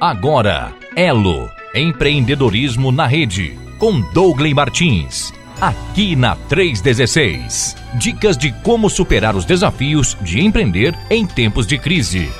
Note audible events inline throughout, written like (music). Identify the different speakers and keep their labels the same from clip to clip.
Speaker 1: Agora, Elo Empreendedorismo na Rede, com Douglas Martins. Aqui na 316. Dicas de como superar os desafios de empreender em tempos de crise.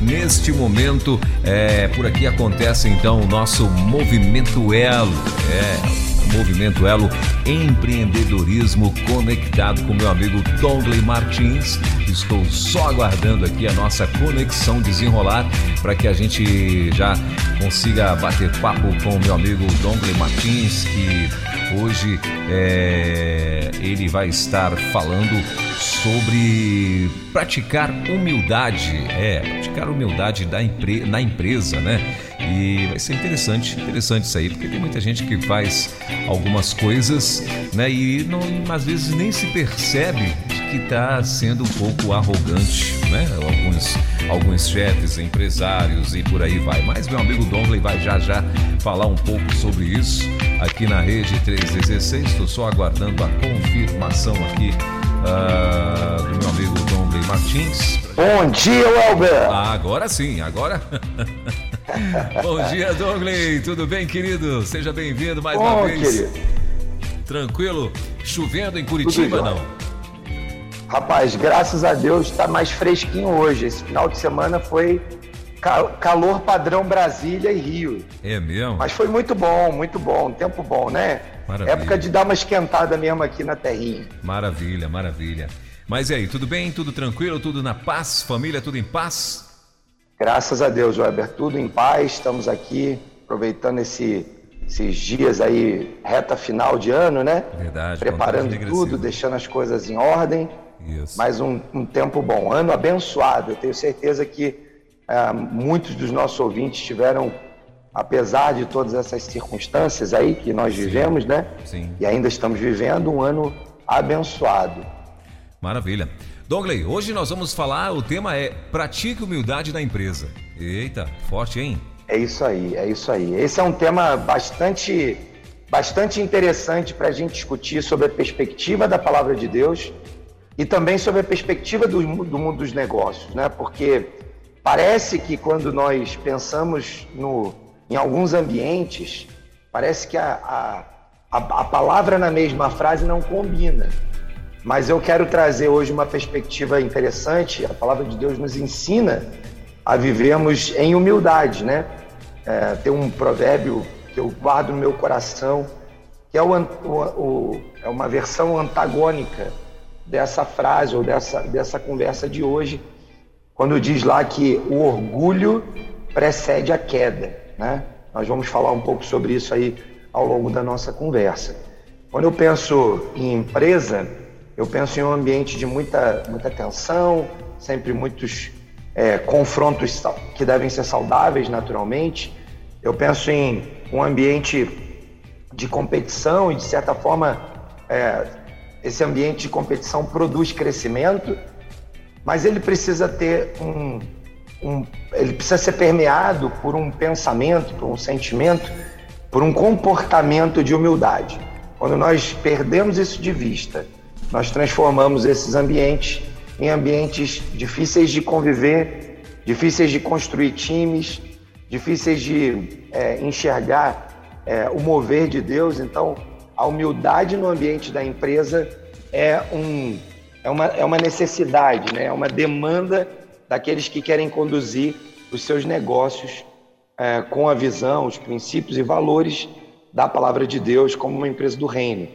Speaker 2: Neste momento, é, por aqui acontece então o nosso Movimento Elo. É, Movimento Elo Empreendedorismo Conectado com meu amigo Dongley Martins. Estou só aguardando aqui a nossa conexão desenrolar para que a gente já consiga bater papo com o meu amigo Dongley Martins, que hoje é, ele vai estar falando sobre praticar humildade. É, praticar humildade da empre na empresa, né? E vai ser interessante, interessante isso aí, porque tem muita gente que faz algumas coisas, né? E não, às vezes nem se percebe que está sendo um pouco arrogante, né? Alguns, alguns chefes, empresários e por aí vai. Mas meu amigo Dongley vai já já falar um pouco sobre isso aqui na rede 316. Estou só aguardando a confirmação aqui uh, do meu amigo Dongley Martins.
Speaker 3: Bom dia, Welber!
Speaker 2: Ah, agora sim, agora. (laughs) Bom dia, Douglas. Tudo bem, querido? Seja bem-vindo mais Bom, uma vez. Querido. Tranquilo? Chovendo em Curitiba, não?
Speaker 3: Rapaz, graças a Deus está mais fresquinho hoje. Esse final de semana foi calor padrão Brasília e Rio.
Speaker 2: É mesmo?
Speaker 3: Mas foi muito bom, muito bom. Tempo bom, né? Maravilha. Época de dar uma esquentada mesmo aqui na terrinha.
Speaker 2: Maravilha, maravilha. Mas e aí, tudo bem? Tudo tranquilo? Tudo na paz? Família, tudo em paz?
Speaker 3: Graças a Deus, Weber, tudo em paz. Estamos aqui aproveitando esse, esses dias aí, reta final de ano, né?
Speaker 2: Verdade.
Speaker 3: Preparando tudo, deixando as coisas em ordem. Isso. Mais um, um tempo bom, ano abençoado. Eu tenho certeza que é, muitos dos nossos ouvintes tiveram, apesar de todas essas circunstâncias aí que nós Sim. vivemos, né? Sim. E ainda estamos vivendo um ano abençoado.
Speaker 2: Maravilha. Dongley, hoje nós vamos falar, o tema é pratique humildade na empresa. Eita, forte, hein?
Speaker 3: É isso aí, é isso aí. Esse é um tema bastante, bastante interessante para a gente discutir sobre a perspectiva da palavra de Deus e também sobre a perspectiva do, do mundo dos negócios, né? Porque parece que quando nós pensamos no, em alguns ambientes, parece que a, a, a, palavra na mesma frase não combina. Mas eu quero trazer hoje uma perspectiva interessante. A palavra de Deus nos ensina a vivermos em humildade, né? É, tem um provérbio que eu guardo no meu coração, que é, o, o, o, é uma versão antagônica dessa frase ou dessa, dessa conversa de hoje, quando diz lá que o orgulho precede a queda, né? Nós vamos falar um pouco sobre isso aí ao longo da nossa conversa. Quando eu penso em empresa, eu penso em um ambiente de muita, muita tensão, sempre muitos é, confrontos que devem ser saudáveis naturalmente. Eu penso em um ambiente de competição e, de certa forma, é, esse ambiente de competição produz crescimento, mas ele precisa ter um, um, ele precisa ser permeado por um pensamento, por um sentimento, por um comportamento de humildade. Quando nós perdemos isso de vista nós transformamos esses ambientes em ambientes difíceis de conviver, difíceis de construir times, difíceis de é, enxergar é, o mover de Deus. Então, a humildade no ambiente da empresa é, um, é, uma, é uma necessidade, né? é uma demanda daqueles que querem conduzir os seus negócios é, com a visão, os princípios e valores da palavra de Deus como uma empresa do reino.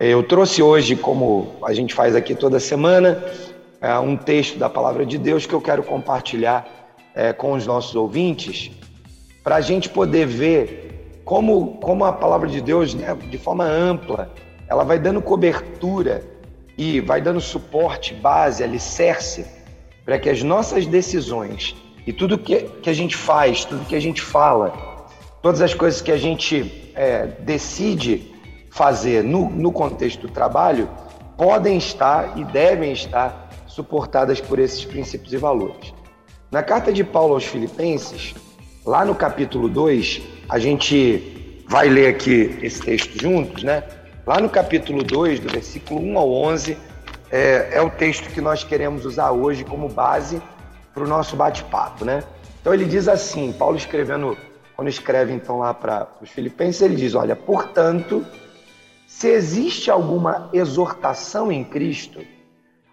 Speaker 3: Eu trouxe hoje, como a gente faz aqui toda semana, é, um texto da palavra de Deus que eu quero compartilhar é, com os nossos ouvintes, para a gente poder ver como, como a palavra de Deus, né, de forma ampla, ela vai dando cobertura e vai dando suporte, base, alicerce, para que as nossas decisões e tudo que, que a gente faz, tudo que a gente fala, todas as coisas que a gente é, decide fazer no, no contexto do trabalho podem estar e devem estar suportadas por esses princípios e valores. Na carta de Paulo aos Filipenses, lá no capítulo 2, a gente vai ler aqui esse texto juntos, né? Lá no capítulo 2, do versículo 1 ao 11, é, é o texto que nós queremos usar hoje como base para o nosso bate-papo, né? Então ele diz assim, Paulo escrevendo, quando escreve então lá para os filipenses, ele diz, olha, portanto, se existe alguma exortação em Cristo,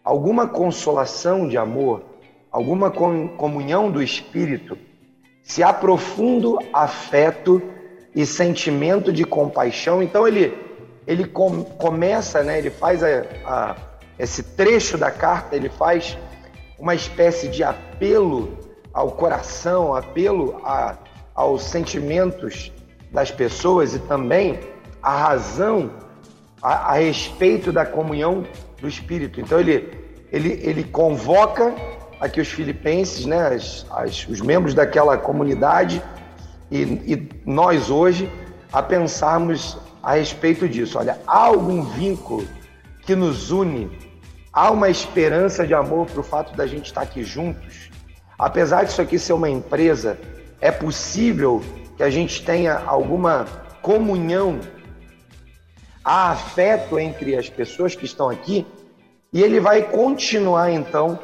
Speaker 3: alguma consolação de amor, alguma comunhão do Espírito, se há profundo afeto e sentimento de compaixão, então ele, ele com, começa, né, ele faz a, a, esse trecho da carta, ele faz uma espécie de apelo ao coração, apelo a, aos sentimentos das pessoas e também a razão a, a respeito da comunhão do Espírito. Então ele, ele, ele convoca aqui os filipenses, né, as, as, os membros daquela comunidade e, e nós hoje a pensarmos a respeito disso. Olha, há algum vínculo que nos une, há uma esperança de amor para o fato da gente estar aqui juntos. Apesar disso aqui ser uma empresa, é possível que a gente tenha alguma comunhão, há afeto entre as pessoas que estão aqui, e ele vai continuar então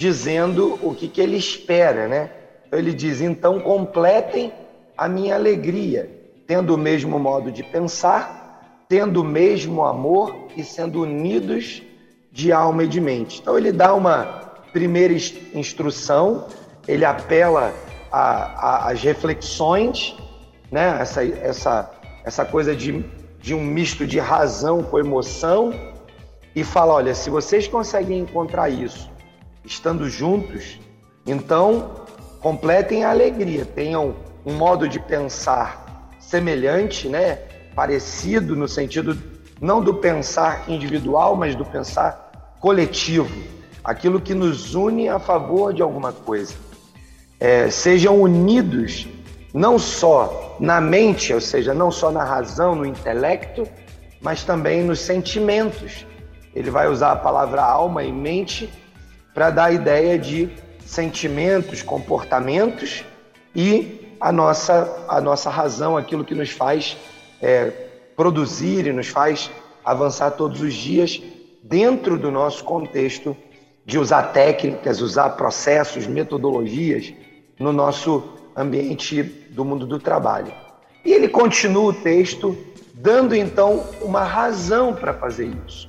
Speaker 3: dizendo o que, que ele espera, né? Ele diz: então completem a minha alegria, tendo o mesmo modo de pensar, tendo o mesmo amor e sendo unidos de alma e de mente. Então ele dá uma primeira instrução, ele apela às reflexões, né? essa, essa, essa coisa de, de um misto de razão com emoção, e fala: olha, se vocês conseguem encontrar isso estando juntos, então completem a alegria, tenham um modo de pensar semelhante, né? parecido no sentido não do pensar individual, mas do pensar coletivo, aquilo que nos une a favor de alguma coisa. É, sejam unidos não só na mente, ou seja, não só na razão, no intelecto, mas também nos sentimentos. Ele vai usar a palavra alma e mente para dar a ideia de sentimentos, comportamentos e a nossa, a nossa razão, aquilo que nos faz é, produzir e nos faz avançar todos os dias dentro do nosso contexto de usar técnicas, usar processos, metodologias no nosso ambiente do mundo do trabalho. E ele continua o texto dando então uma razão para fazer isso.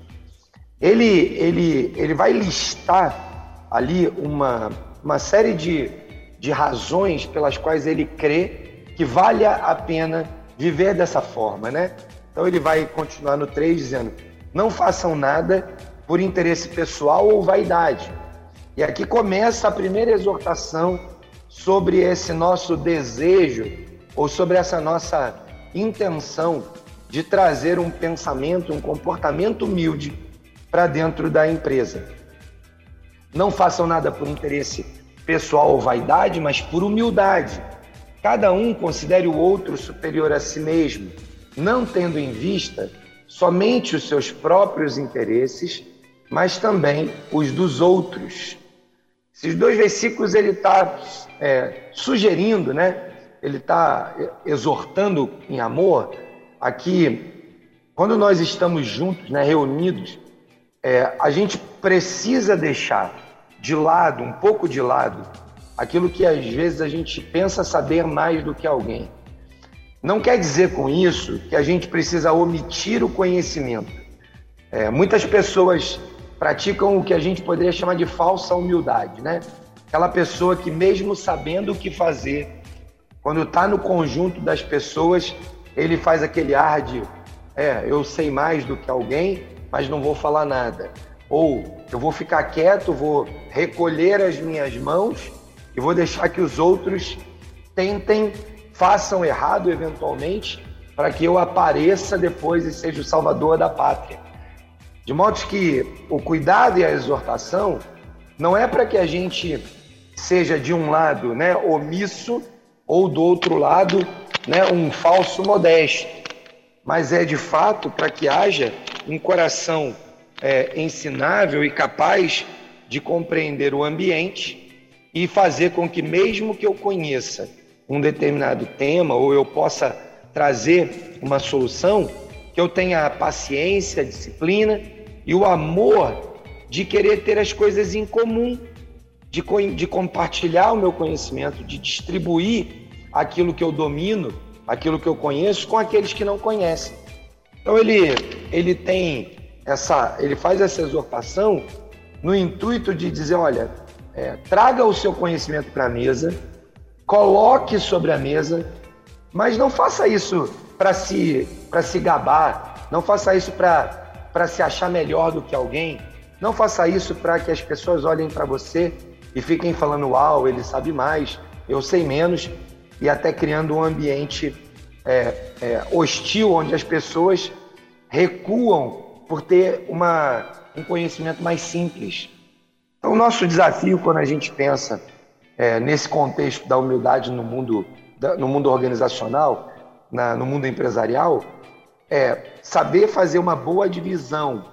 Speaker 3: Ele, ele, ele vai listar ali uma, uma série de de razões pelas quais ele crê que vale a pena viver dessa forma, né? Então ele vai continuar no 3 dizendo: não façam nada por interesse pessoal ou vaidade. E aqui começa a primeira exortação sobre esse nosso desejo ou sobre essa nossa intenção de trazer um pensamento, um comportamento humilde para dentro da empresa. Não façam nada por interesse pessoal ou vaidade, mas por humildade. Cada um considere o outro superior a si mesmo, não tendo em vista somente os seus próprios interesses, mas também os dos outros. Esses dois versículos ele está é, sugerindo, né? Ele está exortando em amor aqui, quando nós estamos juntos, né, reunidos, é, a gente precisa deixar de lado, um pouco de lado, aquilo que às vezes a gente pensa saber mais do que alguém. Não quer dizer com isso que a gente precisa omitir o conhecimento. É, muitas pessoas praticam o que a gente poderia chamar de falsa humildade, né? Aquela pessoa que, mesmo sabendo o que fazer, quando está no conjunto das pessoas, ele faz aquele ar de: é, eu sei mais do que alguém, mas não vou falar nada. Ou eu vou ficar quieto, vou recolher as minhas mãos e vou deixar que os outros tentem, façam errado eventualmente, para que eu apareça depois e seja o salvador da pátria. De modo que o cuidado e a exortação não é para que a gente seja de um lado, né, omisso ou do outro lado, né, um falso modesto, mas é de fato para que haja um coração é, ensinável e capaz de compreender o ambiente e fazer com que, mesmo que eu conheça um determinado tema ou eu possa trazer uma solução, que eu tenha a paciência, a disciplina e o amor de querer ter as coisas em comum, de, de compartilhar o meu conhecimento, de distribuir aquilo que eu domino, aquilo que eu conheço, com aqueles que não conhecem. Então ele, ele tem essa, ele faz essa exortação no intuito de dizer, olha, é, traga o seu conhecimento para a mesa, coloque sobre a mesa, mas não faça isso para se, se gabar, não faça isso para se achar melhor do que alguém, não faça isso para que as pessoas olhem para você e fiquem falando, uau, ele sabe mais, eu sei menos, e até criando um ambiente é, é, hostil onde as pessoas recuam por ter uma, um conhecimento mais simples. Então, o nosso desafio quando a gente pensa é, nesse contexto da humildade no mundo, da, no mundo organizacional, na, no mundo empresarial, é saber fazer uma boa divisão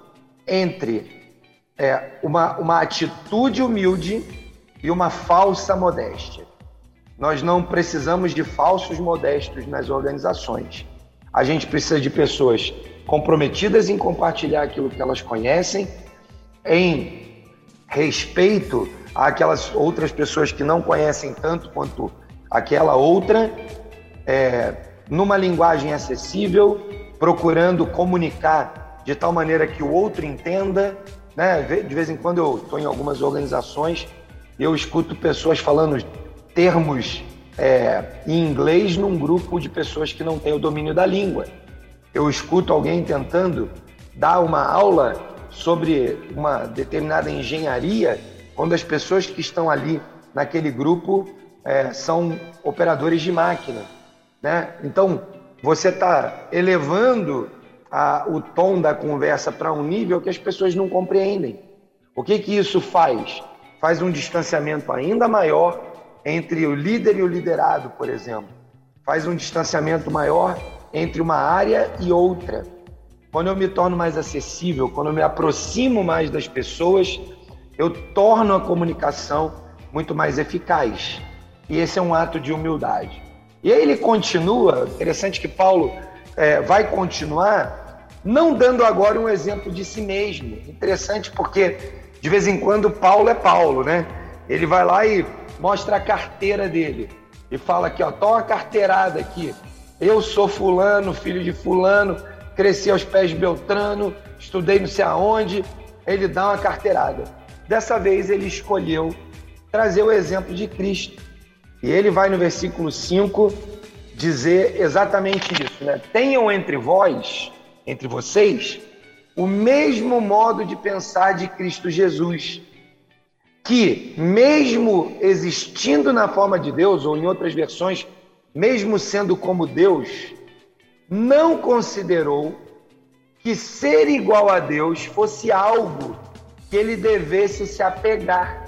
Speaker 3: entre é, uma, uma atitude humilde e uma falsa modéstia. Nós não precisamos de falsos modestos nas organizações. A gente precisa de pessoas comprometidas em compartilhar aquilo que elas conhecem, em respeito àquelas outras pessoas que não conhecem tanto quanto aquela outra, é, numa linguagem acessível, procurando comunicar de tal maneira que o outro entenda. Né? De vez em quando eu estou em algumas organizações e eu escuto pessoas falando termos é, em inglês num grupo de pessoas que não têm o domínio da língua eu escuto alguém tentando dar uma aula sobre uma determinada engenharia, quando as pessoas que estão ali naquele grupo é, são operadores de máquina. Né? Então, você está elevando a, o tom da conversa para um nível que as pessoas não compreendem. O que, que isso faz? Faz um distanciamento ainda maior entre o líder e o liderado, por exemplo. Faz um distanciamento maior entre uma área e outra. Quando eu me torno mais acessível, quando eu me aproximo mais das pessoas, eu torno a comunicação muito mais eficaz. E esse é um ato de humildade. E aí ele continua, interessante que Paulo é, vai continuar, não dando agora um exemplo de si mesmo. Interessante porque de vez em quando Paulo é Paulo, né? Ele vai lá e mostra a carteira dele e fala aqui, ó, toma uma carteirada aqui. Eu sou fulano, filho de fulano, cresci aos pés de Beltrano, estudei não sei aonde. Ele dá uma carteirada. Dessa vez ele escolheu trazer o exemplo de Cristo. E ele vai no versículo 5 dizer exatamente isso, né? Tenham entre vós, entre vocês, o mesmo modo de pensar de Cristo Jesus, que mesmo existindo na forma de Deus, ou em outras versões, mesmo sendo como Deus, não considerou que ser igual a Deus fosse algo que ele devesse se apegar,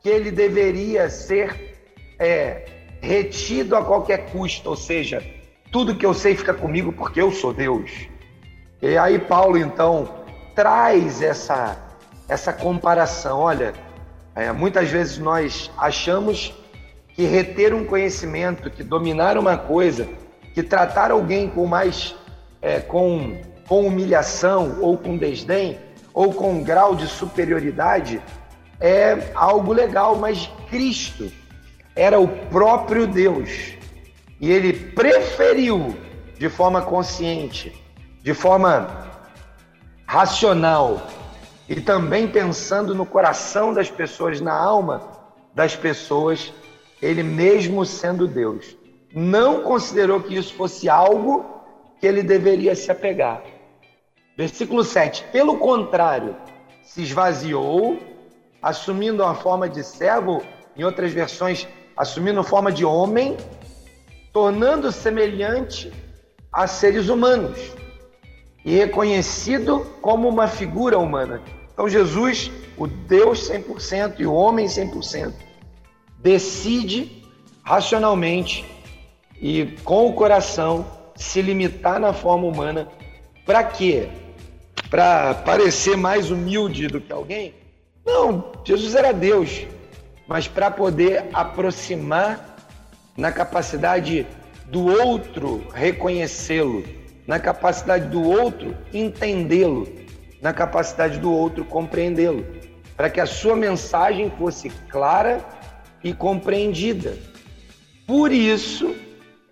Speaker 3: que ele deveria ser é, retido a qualquer custo, ou seja, tudo que eu sei fica comigo porque eu sou Deus. E aí Paulo então traz essa essa comparação. Olha, é, muitas vezes nós achamos que reter um conhecimento, que dominar uma coisa, que tratar alguém com mais é, com, com humilhação ou com desdém ou com um grau de superioridade é algo legal, mas Cristo era o próprio Deus. E ele preferiu de forma consciente, de forma racional e também pensando no coração das pessoas, na alma das pessoas, ele mesmo sendo Deus, não considerou que isso fosse algo que ele deveria se apegar. Versículo 7. Pelo contrário, se esvaziou, assumindo a forma de servo, em outras versões, assumindo a forma de homem, tornando semelhante a seres humanos e reconhecido como uma figura humana. Então, Jesus, o Deus 100% e o homem 100%, decide racionalmente e com o coração se limitar na forma humana. Para quê? Para parecer mais humilde do que alguém? Não, Jesus era Deus, mas para poder aproximar na capacidade do outro reconhecê-lo, na capacidade do outro entendê-lo, na capacidade do outro compreendê-lo. para que a sua mensagem fosse clara e compreendida. Por isso,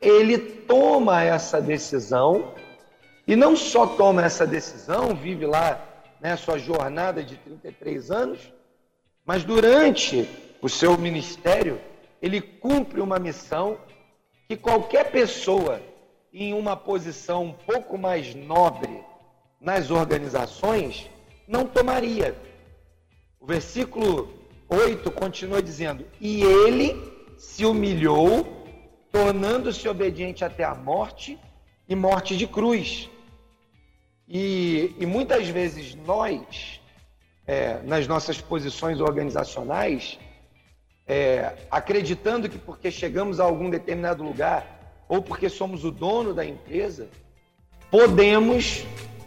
Speaker 3: ele toma essa decisão e não só toma essa decisão, vive lá né, sua jornada de 33 anos, mas durante o seu ministério, ele cumpre uma missão que qualquer pessoa em uma posição um pouco mais nobre nas organizações não tomaria. O versículo 8 continua dizendo: E ele se humilhou, tornando-se obediente até a morte e morte de cruz. E, e muitas vezes nós, é, nas nossas posições organizacionais, é, acreditando que porque chegamos a algum determinado lugar ou porque somos o dono da empresa, podemos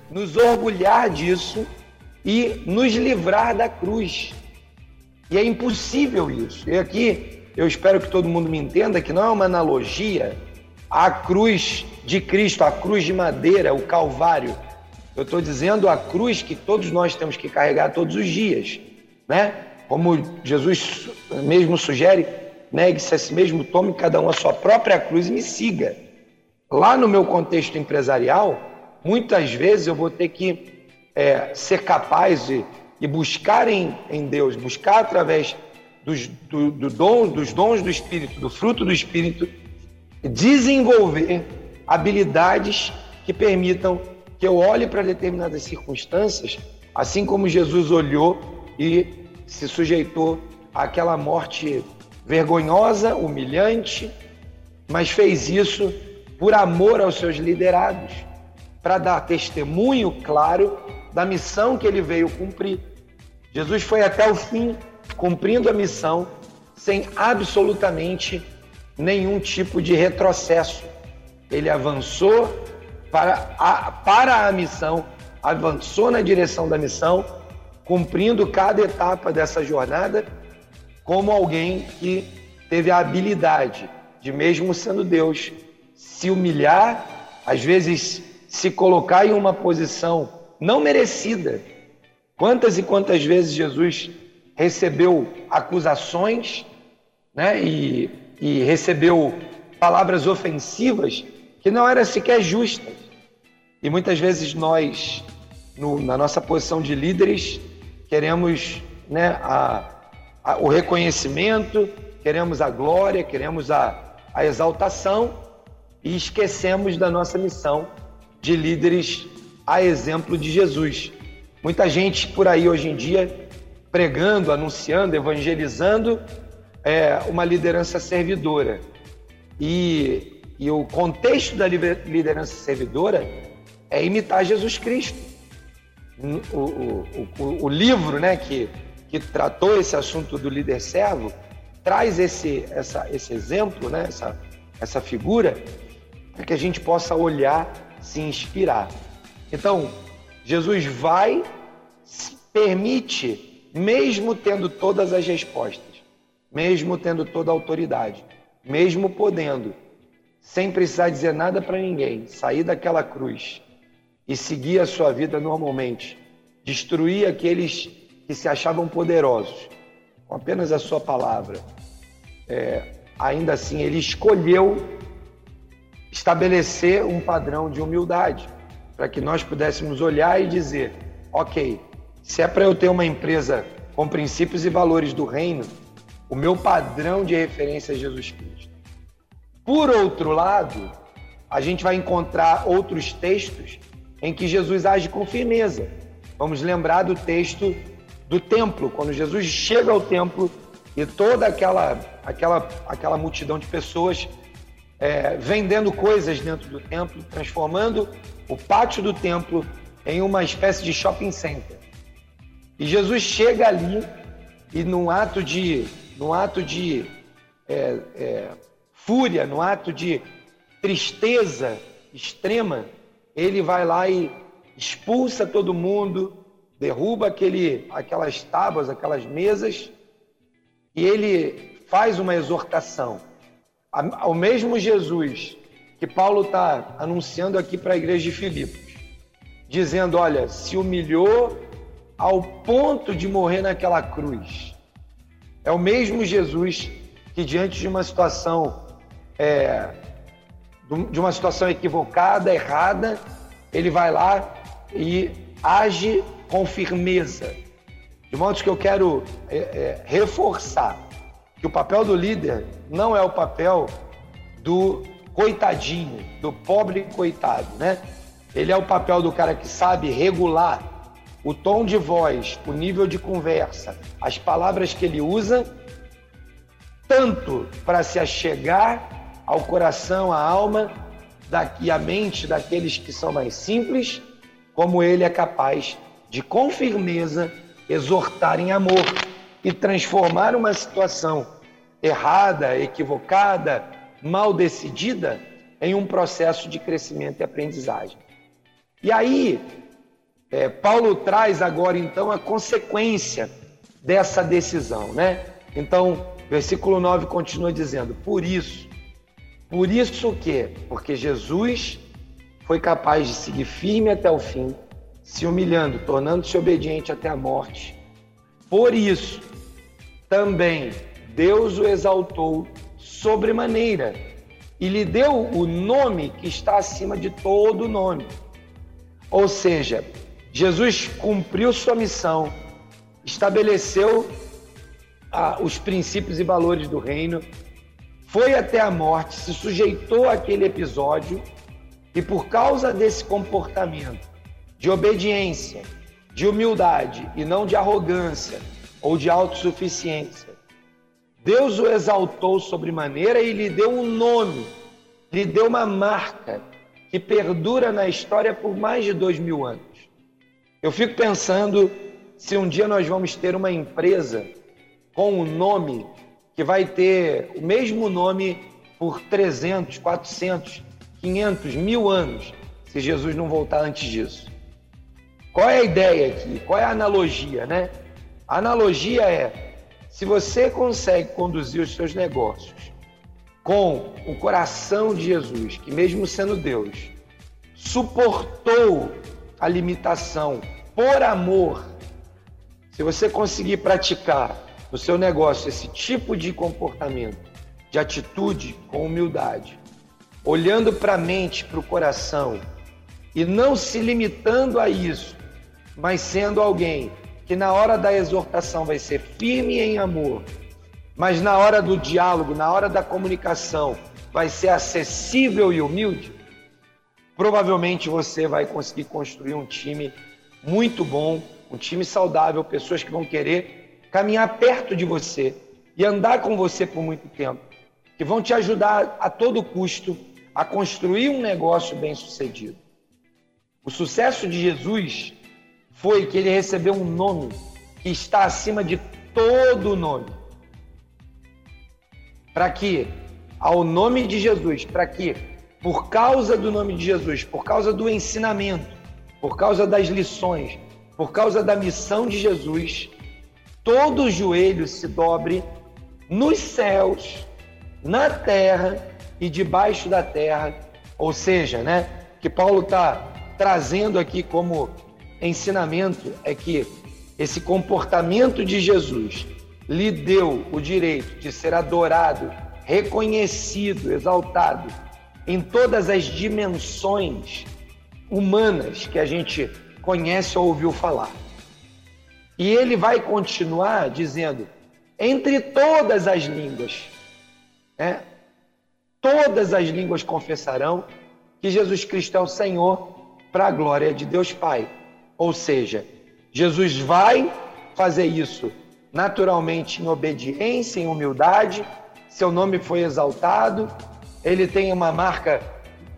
Speaker 3: nos orgulhar disso e nos livrar da cruz. E é impossível isso. E aqui eu espero que todo mundo me entenda que não é uma analogia à cruz de Cristo, a cruz de madeira, o Calvário. Eu estou dizendo a cruz que todos nós temos que carregar todos os dias, né? Como Jesus mesmo sugere, negue-se a si mesmo, tome cada um a sua própria cruz e me siga. Lá no meu contexto empresarial, muitas vezes eu vou ter que é, ser capaz de, de buscar em, em, Deus, buscar através dos, do, do dom, dos dons do Espírito, do fruto do Espírito, desenvolver habilidades que permitam que eu olhe para determinadas circunstâncias, assim como Jesus olhou e se sujeitou àquela morte vergonhosa, humilhante, mas fez isso por amor aos seus liderados, para dar testemunho claro da missão que ele veio cumprir. Jesus foi até o fim cumprindo a missão sem absolutamente nenhum tipo de retrocesso. Ele avançou para a, para a missão, avançou na direção da missão, cumprindo cada etapa dessa jornada como alguém que teve a habilidade de, mesmo sendo Deus, se humilhar, às vezes se colocar em uma posição não merecida. Quantas e quantas vezes Jesus recebeu acusações né, e, e recebeu palavras ofensivas que não eram sequer justas. E muitas vezes nós, no, na nossa posição de líderes, queremos né, a, o reconhecimento, queremos a glória, queremos a, a exaltação e esquecemos da nossa missão de líderes a exemplo de Jesus. Muita gente por aí hoje em dia pregando, anunciando, evangelizando é, uma liderança servidora. E, e o contexto da liderança servidora é imitar Jesus Cristo. O, o, o, o livro né, que, que tratou esse assunto do líder servo traz esse, essa, esse exemplo, né, essa, essa figura, para que a gente possa olhar, se inspirar. Então, Jesus vai, permite, mesmo tendo todas as respostas, mesmo tendo toda a autoridade, mesmo podendo, sem precisar dizer nada para ninguém, sair daquela cruz e seguir a sua vida normalmente, destruir aqueles que se achavam poderosos, com apenas a sua palavra. É, ainda assim, ele escolheu estabelecer um padrão de humildade para que nós pudéssemos olhar e dizer: ok, se é para eu ter uma empresa com princípios e valores do reino, o meu padrão de referência é Jesus Cristo. Por outro lado, a gente vai encontrar outros textos em que Jesus age com firmeza. Vamos lembrar do texto do templo, quando Jesus chega ao templo e toda aquela, aquela, aquela multidão de pessoas é, vendendo coisas dentro do templo, transformando o pátio do templo em uma espécie de shopping center. E Jesus chega ali e num ato de, num ato de é, é, fúria, num ato de tristeza extrema, ele vai lá e expulsa todo mundo, derruba aquele, aquelas tábuas, aquelas mesas, e ele faz uma exortação. Ao mesmo Jesus que Paulo está anunciando aqui para a igreja de Filipos, dizendo: olha, se humilhou ao ponto de morrer naquela cruz. É o mesmo Jesus que, diante de uma situação, é, de uma situação equivocada, errada, ele vai lá e age com firmeza. De modo que eu quero é, é, reforçar que o papel do líder não é o papel do coitadinho, do pobre coitado, né? Ele é o papel do cara que sabe regular o tom de voz, o nível de conversa, as palavras que ele usa, tanto para se achegar ao coração, à alma e à mente daqueles que são mais simples, como ele é capaz de, com firmeza, exortar em amor e transformar uma situação errada, equivocada, mal decidida em um processo de crescimento e aprendizagem. E aí, é, Paulo traz agora então a consequência dessa decisão, né? Então, versículo 9 continua dizendo: Por isso, por isso que, porque Jesus foi capaz de seguir firme até o fim, se humilhando, tornando-se obediente até a morte. Por isso, também Deus o exaltou sobremaneira e lhe deu o nome que está acima de todo nome ou seja, Jesus cumpriu sua missão, estabeleceu ah, os princípios e valores do reino, foi até a morte, se sujeitou àquele episódio e por causa desse comportamento de obediência, de humildade e não de arrogância ou de autossuficiência, Deus o exaltou sobremaneira e lhe deu um nome, lhe deu uma marca que perdura na história por mais de dois mil anos. Eu fico pensando se um dia nós vamos ter uma empresa com um nome que vai ter o mesmo nome por 300, 400, 500, mil anos, se Jesus não voltar antes disso. Qual é a ideia aqui? Qual é a analogia, né? A analogia é: se você consegue conduzir os seus negócios com o coração de Jesus, que mesmo sendo Deus, suportou a limitação por amor. Se você conseguir praticar no seu negócio esse tipo de comportamento, de atitude com humildade, olhando para a mente, para o coração e não se limitando a isso, mas sendo alguém que na hora da exortação vai ser firme em amor, mas na hora do diálogo, na hora da comunicação, vai ser acessível e humilde, provavelmente você vai conseguir construir um time muito bom, um time saudável, pessoas que vão querer caminhar perto de você e andar com você por muito tempo, que vão te ajudar a todo custo a construir um negócio bem sucedido. O sucesso de Jesus foi que ele recebeu um nome que está acima de todo nome. Para que, ao nome de Jesus, para que, por causa do nome de Jesus, por causa do ensinamento, por causa das lições, por causa da missão de Jesus, todo joelho se dobre nos céus, na terra e debaixo da terra. Ou seja, né, que Paulo está trazendo aqui como ensinamento é que esse comportamento de Jesus lhe deu o direito de ser adorado, reconhecido, exaltado em todas as dimensões humanas que a gente conhece ou ouviu falar. E ele vai continuar dizendo: entre todas as línguas, né, todas as línguas confessarão que Jesus Cristo é o Senhor para a glória de Deus Pai. Ou seja, Jesus vai fazer isso naturalmente em obediência, em humildade, seu nome foi exaltado, ele tem uma marca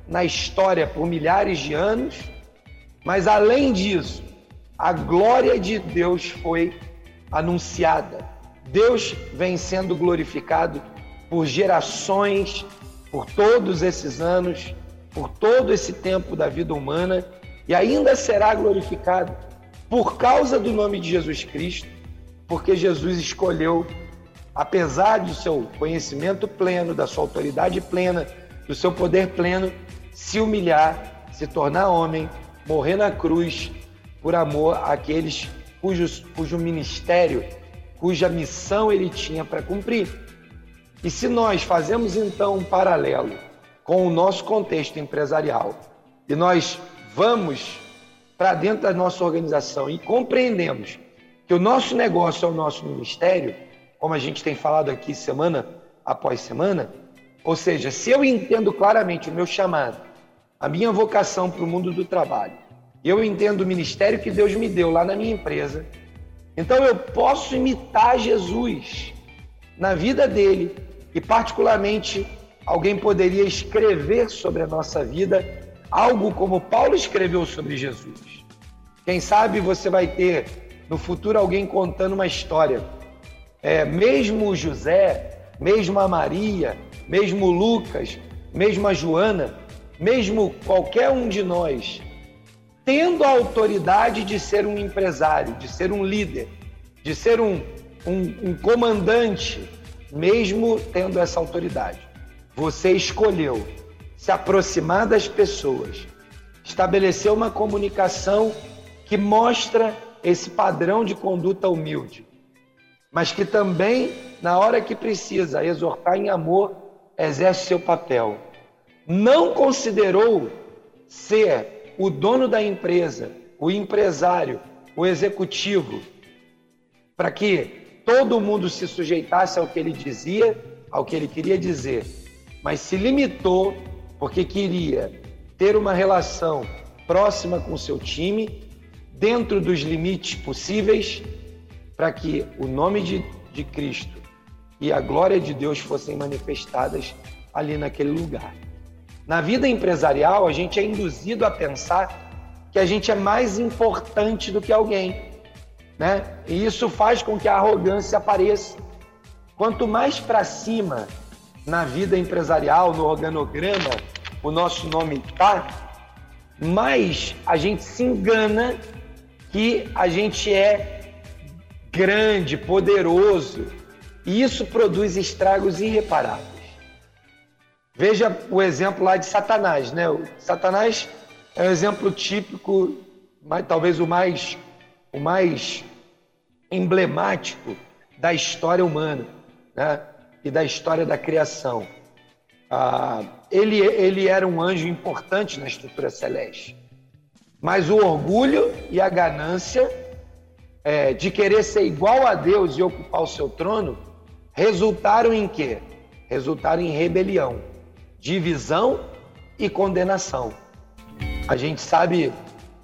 Speaker 3: na história por milhares de anos, mas além disso, a glória de Deus foi anunciada. Deus vem sendo glorificado por gerações, por todos esses anos, por todo esse tempo da vida humana e ainda será glorificado por causa do nome de Jesus Cristo porque Jesus escolheu, apesar do seu conhecimento pleno, da sua autoridade plena, do seu poder pleno, se humilhar, se tornar homem, morrer na cruz por amor àqueles cujo, cujo ministério, cuja missão ele tinha para cumprir. E se nós fazemos então um paralelo com o nosso contexto empresarial e nós vamos para dentro da nossa organização e compreendemos que o nosso negócio é o nosso ministério, como a gente tem falado aqui semana após semana, ou seja, se eu entendo claramente o meu chamado, a minha vocação para o mundo do trabalho, eu entendo o ministério que Deus me deu lá na minha empresa, então eu posso imitar Jesus na vida dele e, particularmente, alguém poderia escrever sobre a nossa vida algo como Paulo escreveu sobre Jesus. Quem sabe você vai ter no futuro alguém contando uma história. É, mesmo José, mesmo a Maria, mesmo Lucas, mesmo a Joana, mesmo qualquer um de nós, tendo a autoridade de ser um empresário, de ser um líder, de ser um, um, um comandante, mesmo tendo essa autoridade. Você escolheu se aproximar das pessoas, estabelecer uma comunicação que mostra esse padrão de conduta humilde, mas que também, na hora que precisa exortar em amor, exerce seu papel. Não considerou ser o dono da empresa, o empresário, o executivo, para que todo mundo se sujeitasse ao que ele dizia, ao que ele queria dizer, mas se limitou porque queria ter uma relação próxima com seu time, dentro dos limites possíveis, para que o nome de, de Cristo e a glória de Deus fossem manifestadas ali naquele lugar. Na vida empresarial, a gente é induzido a pensar que a gente é mais importante do que alguém né? E isso faz com que a arrogância apareça. Quanto mais para cima na vida empresarial, no organograma, o nosso nome está, mais a gente se engana que a gente é grande, poderoso, e isso produz estragos irreparáveis. Veja o exemplo lá de Satanás, né? O Satanás é um exemplo típico, talvez o mais, o mais emblemático da história humana né? E da história da criação. Ah, ele, ele era um anjo importante na estrutura celeste, mas o orgulho e a ganância é, de querer ser igual a Deus e ocupar o seu trono resultaram em quê? Resultaram em rebelião, divisão e condenação. A gente sabe,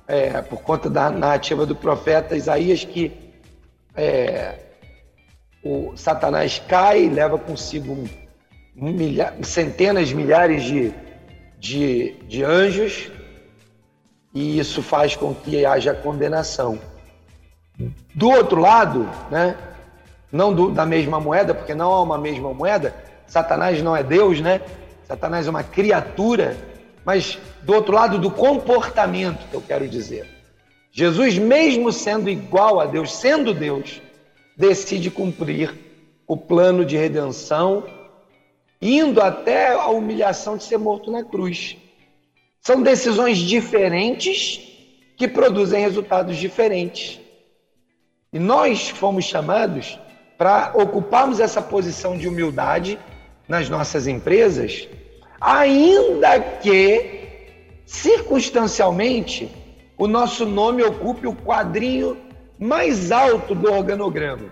Speaker 3: é, por conta da narrativa do profeta Isaías, que é, o Satanás cai, leva consigo milha, centenas, milhares de, de, de anjos, e isso faz com que haja condenação. Do outro lado, né, não do, da mesma moeda, porque não há uma mesma moeda, Satanás não é Deus, né? Satanás é uma criatura, mas do outro lado do comportamento que eu quero dizer. Jesus, mesmo sendo igual a Deus, sendo Deus, decide cumprir o plano de redenção, indo até a humilhação de ser morto na cruz. São decisões diferentes que produzem resultados diferentes. E nós fomos chamados para ocuparmos essa posição de humildade nas nossas empresas, ainda que circunstancialmente o nosso nome ocupe o quadrinho mais alto do organograma.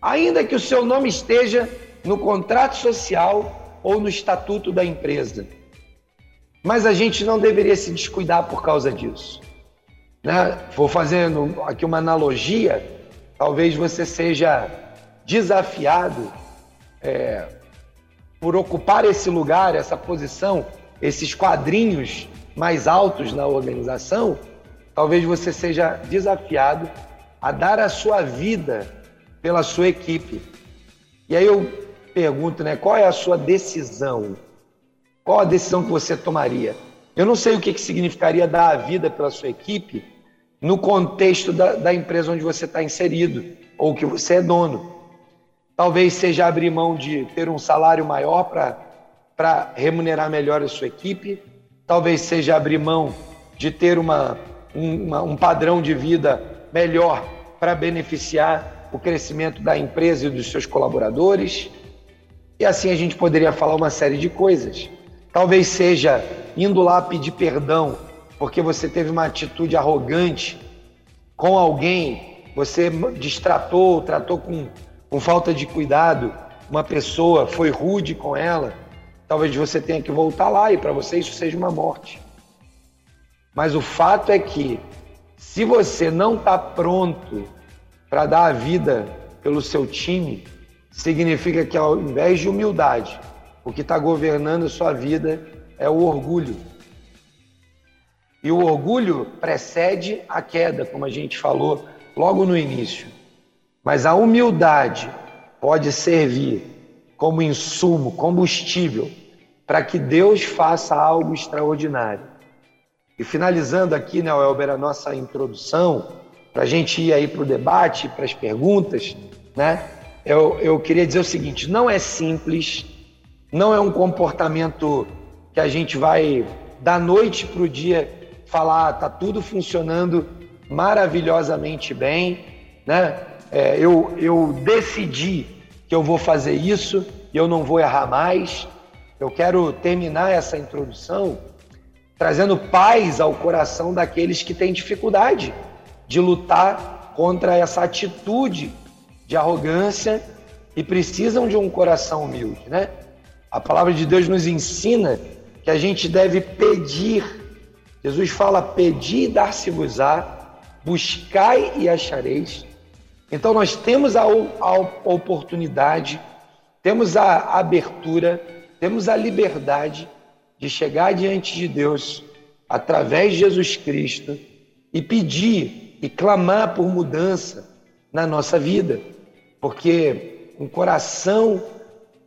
Speaker 3: Ainda que o seu nome esteja no contrato social ou no estatuto da empresa. Mas a gente não deveria se descuidar por causa disso. Né? Vou fazendo aqui uma analogia, talvez você seja desafiado é, por ocupar esse lugar, essa posição, esses quadrinhos mais altos na organização, talvez você seja desafiado a dar a sua vida pela sua equipe. E aí eu pergunto, né, qual é a sua decisão? Qual a decisão que você tomaria? Eu não sei o que, que significaria dar a vida pela sua equipe no contexto da, da empresa onde você está inserido ou que você é dono. Talvez seja abrir mão de ter um salário maior para remunerar melhor a sua equipe, talvez seja abrir mão de ter uma, uma, um padrão de vida melhor para beneficiar o crescimento da empresa e dos seus colaboradores. E assim a gente poderia falar uma série de coisas. Talvez seja indo lá pedir perdão porque você teve uma atitude arrogante com alguém, você distratou, tratou com, com falta de cuidado uma pessoa, foi rude com ela. Talvez você tenha que voltar lá e para você isso seja uma morte. Mas o fato é que se você não está pronto para dar a vida pelo seu time, significa que ao invés de humildade, o que está governando a sua vida é o orgulho. E o orgulho precede a queda, como a gente falou logo no início. Mas a humildade pode servir como insumo, combustível, para que Deus faça algo extraordinário. E finalizando aqui, né, Elber, a nossa introdução, para a gente ir aí para o debate, para as perguntas, né? Eu, eu queria dizer o seguinte: não é simples, não é um comportamento que a gente vai da noite para o dia falar, tá tudo funcionando maravilhosamente bem, né? É, eu, eu decidi que eu vou fazer isso e eu não vou errar mais. Eu quero terminar essa introdução trazendo paz ao coração daqueles que têm dificuldade de lutar contra essa atitude de arrogância e precisam de um coração humilde, né? A palavra de Deus nos ensina que a gente deve pedir. Jesus fala: "Pedi e dar-se-vos-á, buscai e achareis". Então nós temos a, a oportunidade, temos a abertura, temos a liberdade de chegar diante de Deus através de Jesus Cristo e pedir e clamar por mudança na nossa vida, porque um coração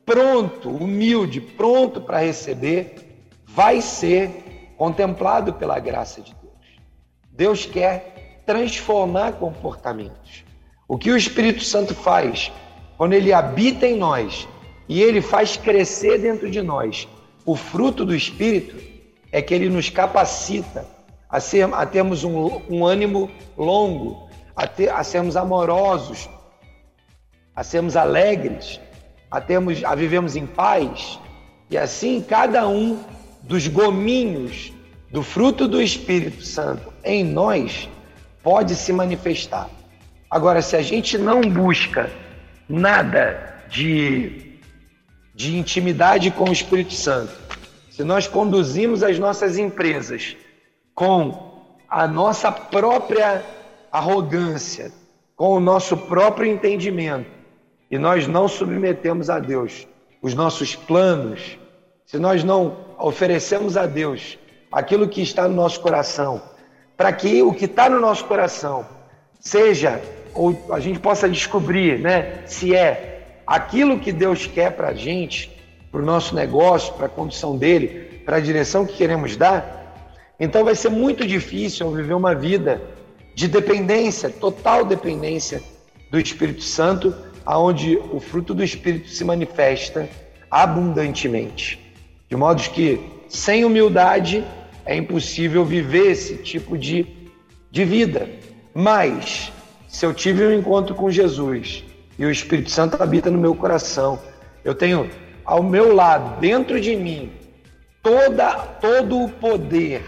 Speaker 3: pronto, humilde, pronto para receber, vai ser contemplado pela graça de Deus. Deus quer transformar comportamentos. O que o Espírito Santo faz quando ele habita em nós e ele faz crescer dentro de nós o fruto do Espírito é que ele nos capacita a, ser, a termos um, um ânimo longo, a, ter, a sermos amorosos, a sermos alegres, a, termos, a vivemos em paz. E assim, cada um dos gominhos do fruto do Espírito Santo em nós pode se manifestar. Agora, se a gente não busca nada de de intimidade com o Espírito Santo, se nós conduzimos as nossas empresas com a nossa própria arrogância, com o nosso próprio entendimento, e nós não submetemos a Deus os nossos planos, se nós não oferecemos a Deus aquilo que está no nosso coração, para que o que está no nosso coração seja, ou a gente possa descobrir, né, se é aquilo que Deus quer para a gente, para o nosso negócio, para a condição dele, para a direção que queremos dar, então vai ser muito difícil viver uma vida de dependência, total dependência do Espírito Santo, aonde o fruto do Espírito se manifesta abundantemente. De modo que sem humildade é impossível viver esse tipo de, de vida. Mas se eu tive um encontro com Jesus, e o Espírito Santo habita no meu coração. Eu tenho ao meu lado, dentro de mim, toda, todo o poder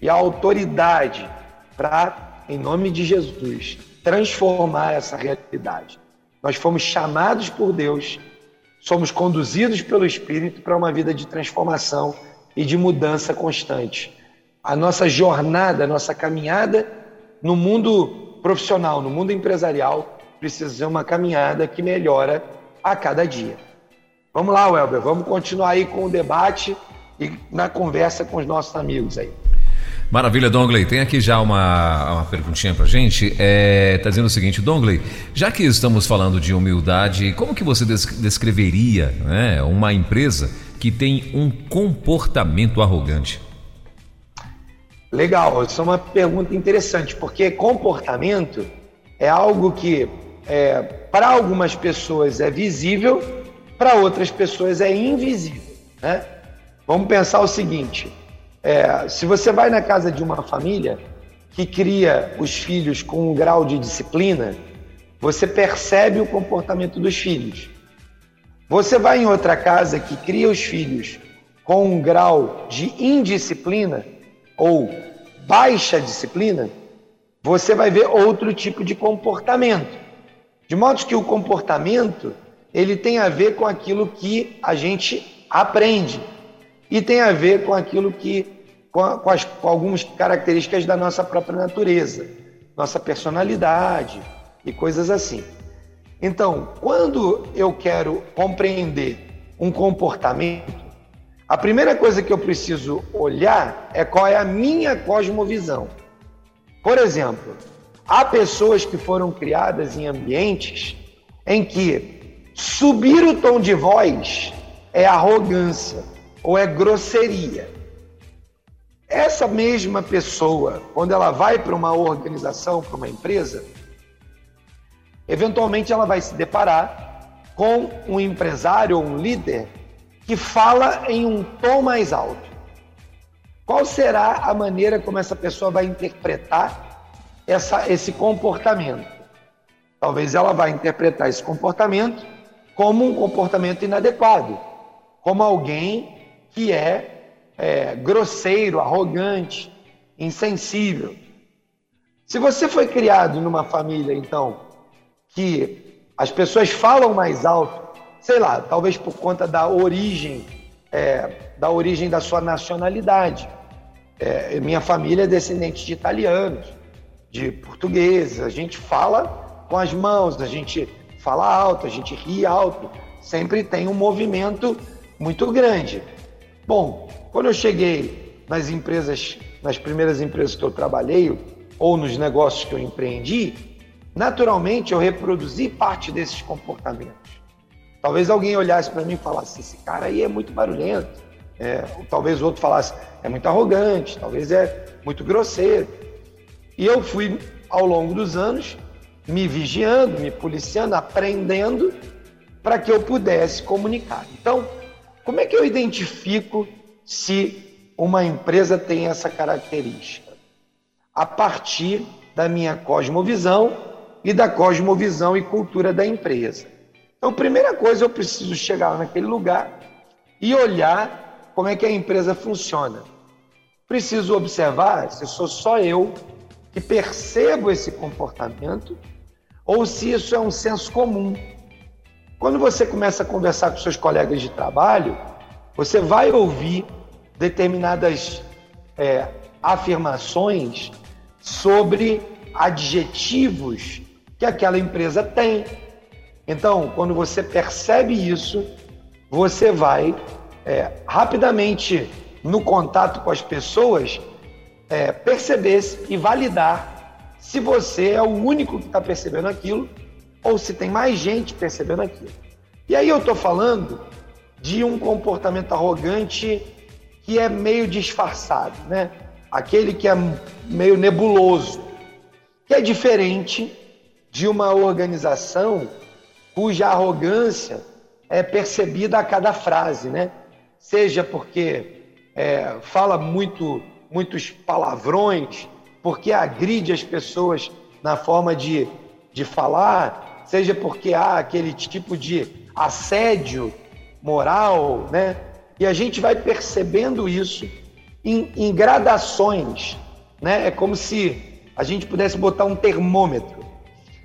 Speaker 3: e a autoridade para, em nome de Jesus, transformar essa realidade. Nós fomos chamados por Deus, somos conduzidos pelo Espírito para uma vida de transformação e de mudança constante. A nossa jornada, a nossa caminhada no mundo profissional, no mundo empresarial, precisa ser uma caminhada que melhora a cada dia. Vamos lá, Welber, vamos continuar aí com o debate e na conversa com os nossos amigos aí.
Speaker 2: Maravilha, Dongley. Tem aqui já uma, uma perguntinha pra gente. É, tá dizendo o seguinte, Dongley, já que estamos falando de humildade, como que você descreveria né, uma empresa que tem um comportamento arrogante?
Speaker 3: Legal, isso é uma pergunta interessante, porque comportamento é algo que é, para algumas pessoas é visível, para outras pessoas é invisível. Né? Vamos pensar o seguinte: é, se você vai na casa de uma família que cria os filhos com um grau de disciplina, você percebe o comportamento dos filhos. Você vai em outra casa que cria os filhos com um grau de indisciplina ou baixa disciplina, você vai ver outro tipo de comportamento. De modo que o comportamento ele tem a ver com aquilo que a gente aprende e tem a ver com aquilo que com, a, com, as, com algumas características da nossa própria natureza, nossa personalidade e coisas assim. Então, quando eu quero compreender um comportamento, a primeira coisa que eu preciso olhar é qual é a minha cosmovisão. Por exemplo, há pessoas que foram criadas em ambientes em que subir o tom de voz é arrogância ou é grosseria. Essa mesma pessoa, quando ela vai para uma organização, para uma empresa, eventualmente ela vai se deparar com um empresário ou um líder que fala em um tom mais alto. Qual será a maneira como essa pessoa vai interpretar essa, esse comportamento? Talvez ela vá interpretar esse comportamento como um comportamento inadequado, como alguém que é, é grosseiro, arrogante, insensível. Se você foi criado numa família, então, que as pessoas falam mais alto, sei lá, talvez por conta da origem, é, da origem da sua nacionalidade. É, minha família é descendente de italianos, de portugueses. A gente fala com as mãos, a gente fala alto, a gente ri alto. Sempre tem um movimento muito grande. Bom, quando eu cheguei nas empresas, nas primeiras empresas que eu trabalhei ou nos negócios que eu empreendi, naturalmente eu reproduzi parte desses comportamentos. Talvez alguém olhasse para mim e falasse: esse cara aí é muito barulhento. É, talvez o outro falasse: é muito arrogante, talvez é muito grosseiro. E eu fui, ao longo dos anos, me vigiando, me policiando, aprendendo para que eu pudesse comunicar. Então, como é que eu identifico se uma empresa tem essa característica? A partir da minha cosmovisão e da cosmovisão e cultura da empresa. Então, primeira coisa, eu preciso chegar naquele lugar e olhar como é que a empresa funciona. Preciso observar se sou só eu que percebo esse comportamento ou se isso é um senso comum. Quando você começa a conversar com seus colegas de trabalho, você vai ouvir determinadas é, afirmações sobre adjetivos que aquela empresa tem. Então, quando você percebe isso, você vai é, rapidamente no contato com as pessoas é, perceber e validar se você é o único que está percebendo aquilo ou se tem mais gente percebendo aquilo. E aí eu estou falando de um comportamento arrogante que é meio disfarçado, né? Aquele que é meio nebuloso, que é diferente de uma organização cuja arrogância é percebida a cada frase, né? Seja porque é, fala muito, muitos palavrões, porque agride as pessoas na forma de, de falar, seja porque há aquele tipo de assédio moral, né? E a gente vai percebendo isso em, em gradações, né? É como se a gente pudesse botar um termômetro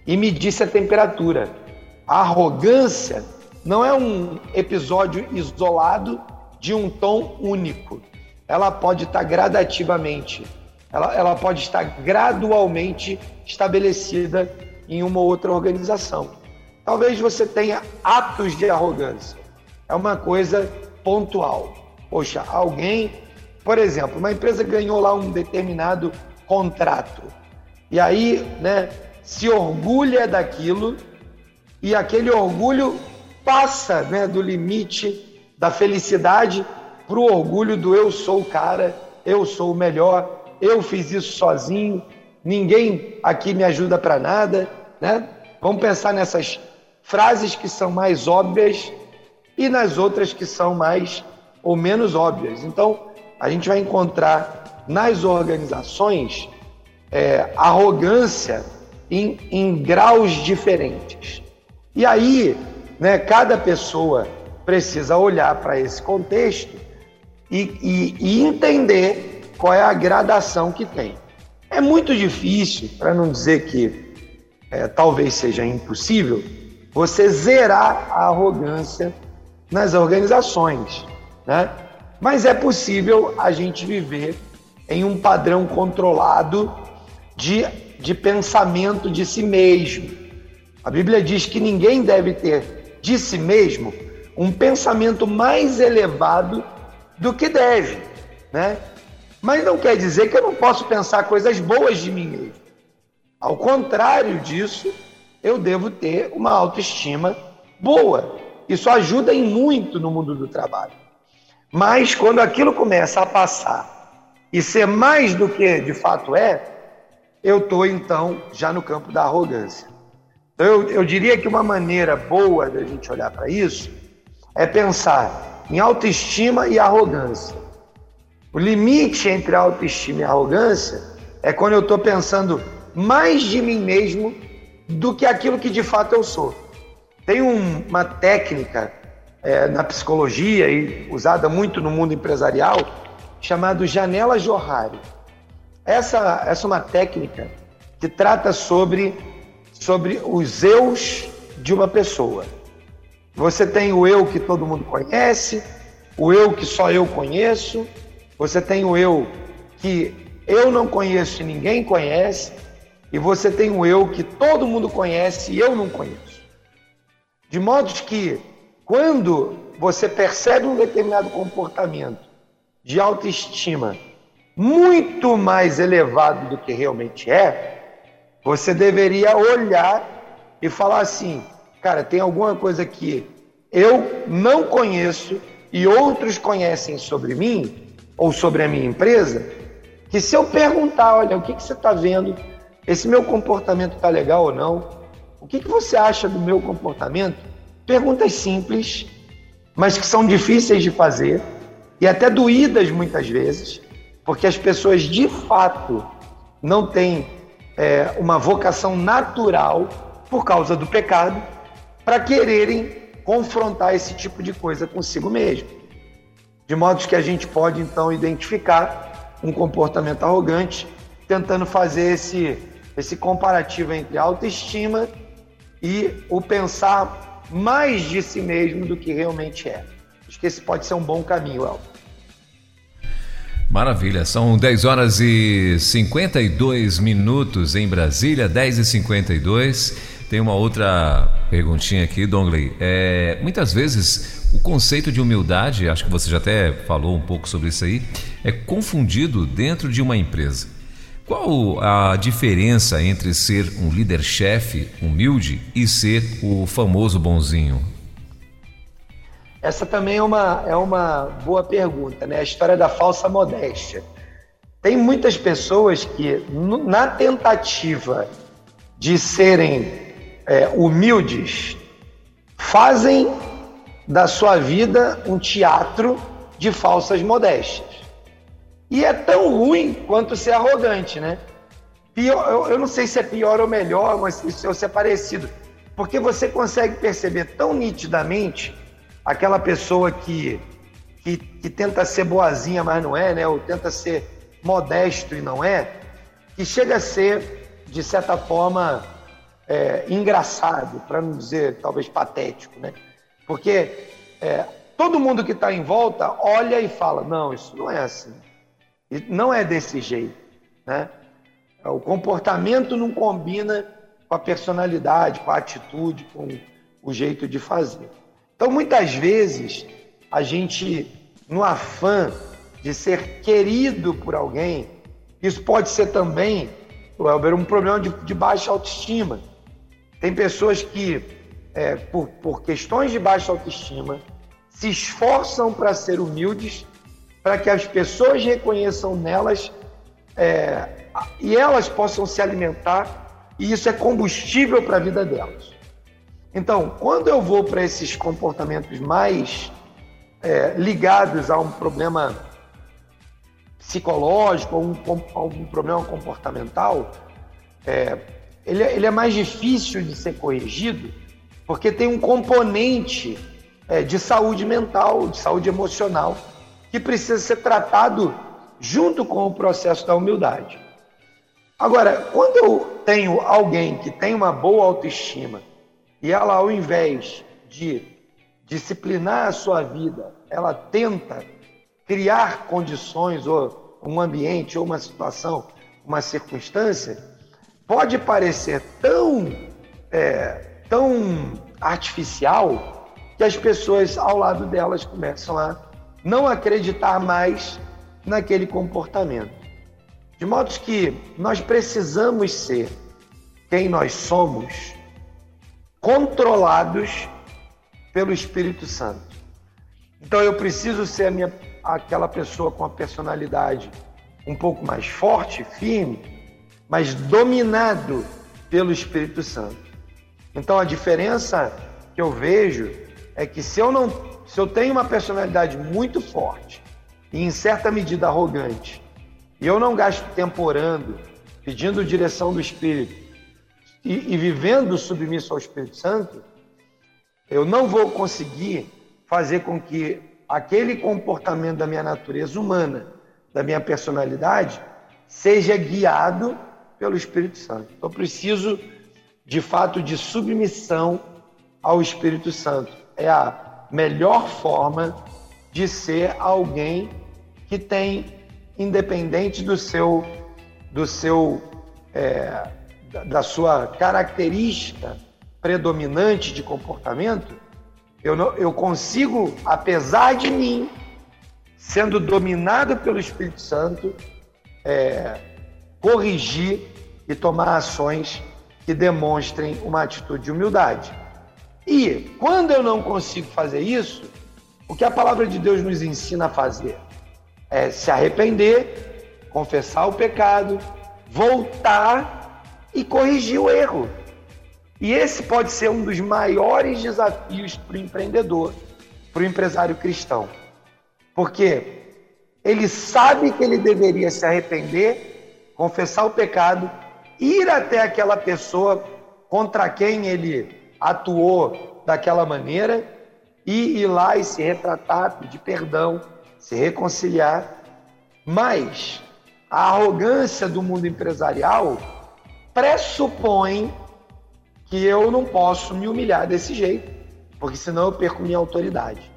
Speaker 3: e medisse a temperatura. A arrogância não é um episódio isolado de um tom único. Ela pode estar gradativamente, ela, ela pode estar gradualmente estabelecida em uma outra organização. Talvez você tenha atos de arrogância. É uma coisa pontual. Poxa, alguém, por exemplo, uma empresa ganhou lá um determinado contrato. E aí, né, se orgulha daquilo e aquele orgulho passa né, do limite da felicidade para o orgulho do eu sou o cara, eu sou o melhor, eu fiz isso sozinho, ninguém aqui me ajuda para nada, né? Vamos pensar nessas frases que são mais óbvias e nas outras que são mais ou menos óbvias. Então, a gente vai encontrar nas organizações é, arrogância em, em graus diferentes. E aí, né, cada pessoa precisa olhar para esse contexto e, e, e entender qual é a gradação que tem. É muito difícil, para não dizer que é, talvez seja impossível, você zerar a arrogância nas organizações, né? Mas é possível a gente viver em um padrão controlado de, de pensamento de si mesmo. A Bíblia diz que ninguém deve ter de si mesmo um pensamento mais elevado do que deve, né? Mas não quer dizer que eu não posso pensar coisas boas de mim mesmo. Ao contrário disso, eu devo ter uma autoestima boa. Isso ajuda em muito no mundo do trabalho. Mas quando aquilo começa a passar e ser mais do que de fato é, eu estou então já no campo da arrogância. Então, eu, eu diria que uma maneira boa da gente olhar para isso é pensar em autoestima e arrogância. O limite entre autoestima e arrogância é quando eu estou pensando mais de mim mesmo do que aquilo que de fato eu sou. Tem um, uma técnica é, na psicologia e usada muito no mundo empresarial chamado janela Johari. Essa, essa é uma técnica que trata sobre, sobre os eus de uma pessoa. Você tem o eu que todo mundo conhece, o eu que só eu conheço, você tem o eu que eu não conheço e ninguém conhece, e você tem o eu que todo mundo conhece e eu não conheço. De modo que, quando você percebe um determinado comportamento de autoestima muito mais elevado do que realmente é, você deveria olhar e falar assim: cara, tem alguma coisa que eu não conheço e outros conhecem sobre mim ou sobre a minha empresa, que se eu perguntar, olha, o que, que você está vendo? Esse meu comportamento está legal ou não? O que, que você acha do meu comportamento? Perguntas simples, mas que são difíceis de fazer e até doídas muitas vezes, porque as pessoas de fato não têm é, uma vocação natural por causa do pecado para quererem confrontar esse tipo de coisa consigo mesmo. De modo que a gente pode então identificar um comportamento arrogante, tentando fazer esse, esse comparativo entre autoestima e o pensar mais de si mesmo do que realmente é. Acho que esse pode ser um bom caminho, Elton.
Speaker 2: Maravilha, são 10 horas e 52 minutos em Brasília, 10 e 52 tem uma outra perguntinha aqui, Dongley. É, muitas vezes o conceito de humildade, acho que você já até falou um pouco sobre isso aí, é confundido dentro de uma empresa. Qual a diferença entre ser um líder-chefe humilde e ser o famoso bonzinho?
Speaker 3: Essa também é uma, é uma boa pergunta, né? A história da falsa modéstia. Tem muitas pessoas que, na tentativa de serem é, humildes fazem da sua vida um teatro de falsas modéstias. E é tão ruim quanto ser arrogante, né? Pior, eu, eu não sei se é pior ou melhor, mas ou se é parecido. Porque você consegue perceber tão nitidamente aquela pessoa que, que, que tenta ser boazinha, mas não é, né? Ou tenta ser modesto e não é, que chega a ser, de certa forma, é, engraçado, para não dizer talvez patético, né? Porque é, todo mundo que está em volta olha e fala: não, isso não é assim, não é desse jeito, né? O comportamento não combina com a personalidade, com a atitude, com o jeito de fazer. Então, muitas vezes, a gente, no afã de ser querido por alguém, isso pode ser também, Welber, um problema de, de baixa autoestima. Tem pessoas que, é, por, por questões de baixa autoestima, se esforçam para ser humildes, para que as pessoas reconheçam nelas é, e elas possam se alimentar, e isso é combustível para a vida delas. Então, quando eu vou para esses comportamentos mais é, ligados a um problema psicológico, ou um, a um problema comportamental, é, ele, ele é mais difícil de ser corrigido porque tem um componente é, de saúde mental, de saúde emocional, que precisa ser tratado junto com o processo da humildade. Agora, quando eu tenho alguém que tem uma boa autoestima e ela, ao invés de disciplinar a sua vida, ela tenta criar condições ou um ambiente ou uma situação, uma circunstância, pode parecer tão, é, tão artificial que as pessoas ao lado delas começam a não acreditar mais naquele comportamento. De modo que nós precisamos ser quem nós somos, controlados pelo Espírito Santo. Então eu preciso ser minha, aquela pessoa com a personalidade um pouco mais forte, firme, mas dominado pelo Espírito Santo. Então a diferença que eu vejo é que se eu não, se eu tenho uma personalidade muito forte e em certa medida arrogante, e eu não gasto tempo orando, pedindo direção do Espírito e, e vivendo submisso ao Espírito Santo, eu não vou conseguir fazer com que aquele comportamento da minha natureza humana, da minha personalidade, seja guiado pelo Espírito Santo. Então, preciso, de fato, de submissão ao Espírito Santo. É a melhor forma de ser alguém que tem, independente do seu, do seu, é, da sua característica predominante de comportamento, eu, não, eu consigo, apesar de mim, sendo dominado pelo Espírito Santo, é, corrigir e tomar ações que demonstrem uma atitude de humildade. E quando eu não consigo fazer isso, o que a palavra de Deus nos ensina a fazer é se arrepender, confessar o pecado, voltar e corrigir o erro. E esse pode ser um dos maiores desafios para o empreendedor, para o empresário cristão. Porque ele sabe que ele deveria se arrepender, confessar o pecado, ir até aquela pessoa contra quem ele atuou daquela maneira e ir lá e se retratar, pedir perdão, se reconciliar. Mas a arrogância do mundo empresarial pressupõe que eu não posso me humilhar desse jeito, porque senão eu perco minha autoridade.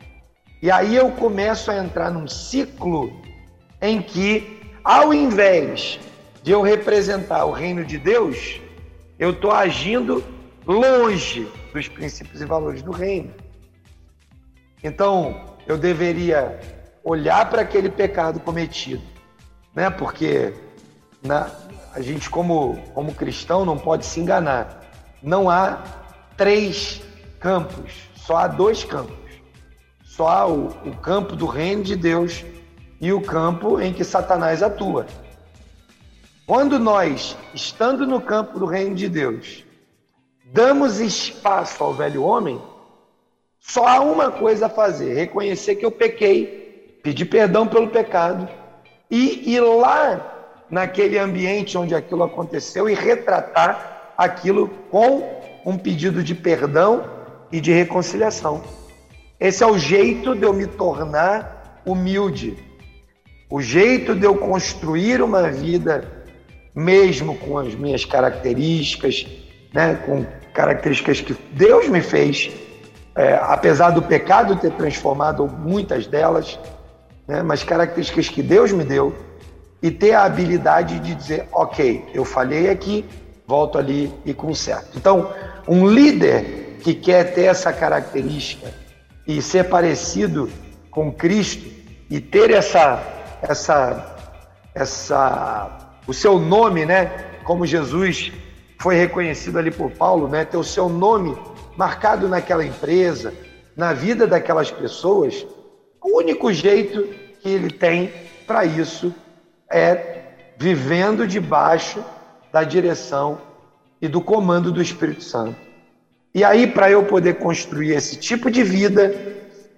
Speaker 3: E aí eu começo a entrar num ciclo em que, ao invés de eu representar o reino de Deus, eu estou agindo longe dos princípios e valores do reino. Então, eu deveria olhar para aquele pecado cometido, né? Porque na, a gente, como, como cristão, não pode se enganar. Não há três campos, só há dois campos. Só há o, o campo do reino de Deus e o campo em que Satanás atua. Quando nós, estando no campo do reino de Deus, damos espaço ao velho homem, só há uma coisa a fazer: reconhecer que eu pequei, pedir perdão pelo pecado e ir lá naquele ambiente onde aquilo aconteceu e retratar aquilo com um pedido de perdão e de reconciliação. Esse é o jeito de eu me tornar humilde, o jeito de eu construir uma vida, mesmo com as minhas características, né, com características que Deus me fez, é, apesar do pecado ter transformado muitas delas, né, mas características que Deus me deu, e ter a habilidade de dizer, ok, eu falhei aqui, volto ali e conserto. Então, um líder que quer ter essa característica e ser parecido com Cristo e ter essa, essa, essa, o seu nome, né? Como Jesus foi reconhecido ali por Paulo, né? Ter o seu nome marcado naquela empresa, na vida daquelas pessoas, o único jeito que ele tem para isso é vivendo debaixo da direção e do comando do Espírito Santo. E aí, para eu poder construir esse tipo de vida,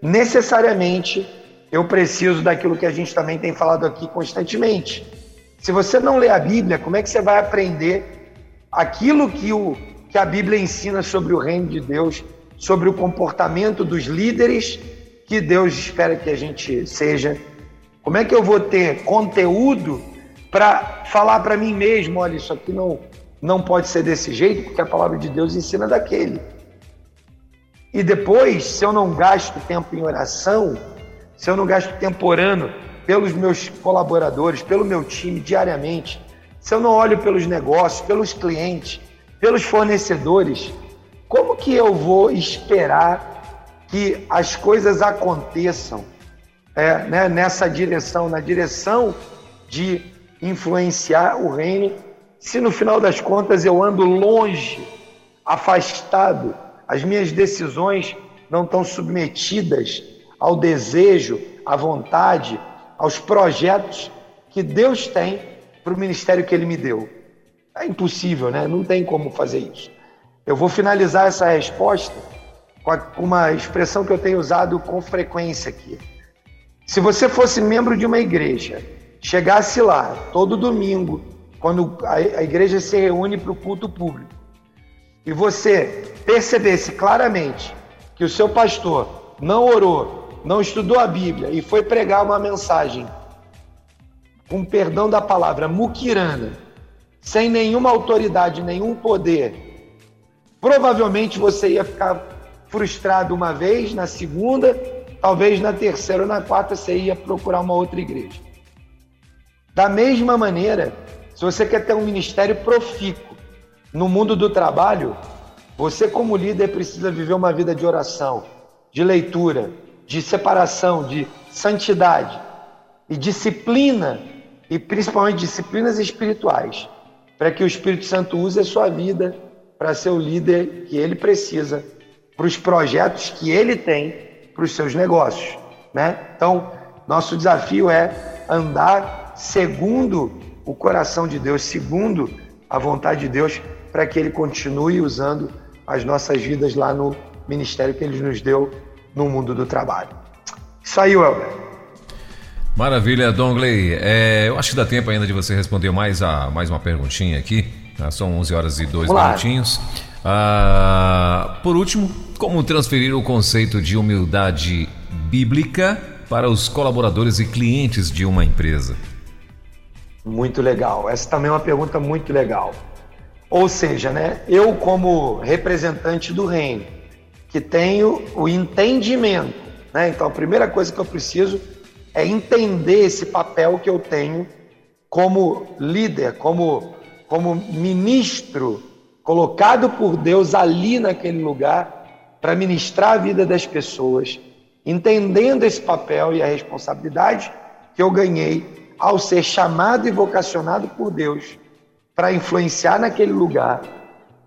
Speaker 3: necessariamente eu preciso daquilo que a gente também tem falado aqui constantemente. Se você não lê a Bíblia, como é que você vai aprender aquilo que, o, que a Bíblia ensina sobre o reino de Deus, sobre o comportamento dos líderes que Deus espera que a gente seja. Como é que eu vou ter conteúdo para falar para mim mesmo, olha, isso aqui não, não pode ser desse jeito, porque a palavra de Deus ensina daquele. E depois, se eu não gasto tempo em oração, se eu não gasto tempo orando pelos meus colaboradores, pelo meu time diariamente, se eu não olho pelos negócios, pelos clientes, pelos fornecedores, como que eu vou esperar que as coisas aconteçam é, né, nessa direção, na direção de influenciar o reino, se no final das contas eu ando longe, afastado, as minhas decisões não estão submetidas ao desejo, à vontade, aos projetos que Deus tem para o ministério que Ele me deu. É impossível, né? Não tem como fazer isso. Eu vou finalizar essa resposta com uma expressão que eu tenho usado com frequência aqui. Se você fosse membro de uma igreja, chegasse lá todo domingo, quando a igreja se reúne para o culto público, e você percebesse claramente que o seu pastor não orou, não estudou a Bíblia e foi pregar uma mensagem, com perdão da palavra, muquirana, sem nenhuma autoridade, nenhum poder, provavelmente você ia ficar frustrado uma vez, na segunda, talvez na terceira ou na quarta você ia procurar uma outra igreja. Da mesma maneira, se você quer ter um ministério profícuo no mundo do trabalho, você, como líder, precisa viver uma vida de oração, de leitura, de separação, de santidade e disciplina, e principalmente disciplinas espirituais, para que o Espírito Santo use a sua vida para ser o líder que ele precisa para os projetos que ele tem para os seus negócios, né? Então, nosso desafio é andar segundo o coração de Deus, segundo a vontade de Deus, para que ele continue usando as nossas vidas lá no ministério que Ele nos deu no mundo do trabalho. Isso aí, Welber.
Speaker 2: Maravilha, Dongley. É, eu acho que dá tempo ainda de você responder mais, a, mais uma perguntinha aqui. Tá? São 11 horas e 2 minutinhos. Ah, por último, como transferir o conceito de humildade bíblica para os colaboradores e clientes de uma empresa?
Speaker 3: Muito legal. Essa também é uma pergunta muito legal. Ou seja, né, eu como representante do reino, que tenho o entendimento, né? Então a primeira coisa que eu preciso é entender esse papel que eu tenho como líder, como como ministro colocado por Deus ali naquele lugar para ministrar a vida das pessoas, entendendo esse papel e a responsabilidade que eu ganhei ao ser chamado e vocacionado por Deus para influenciar naquele lugar,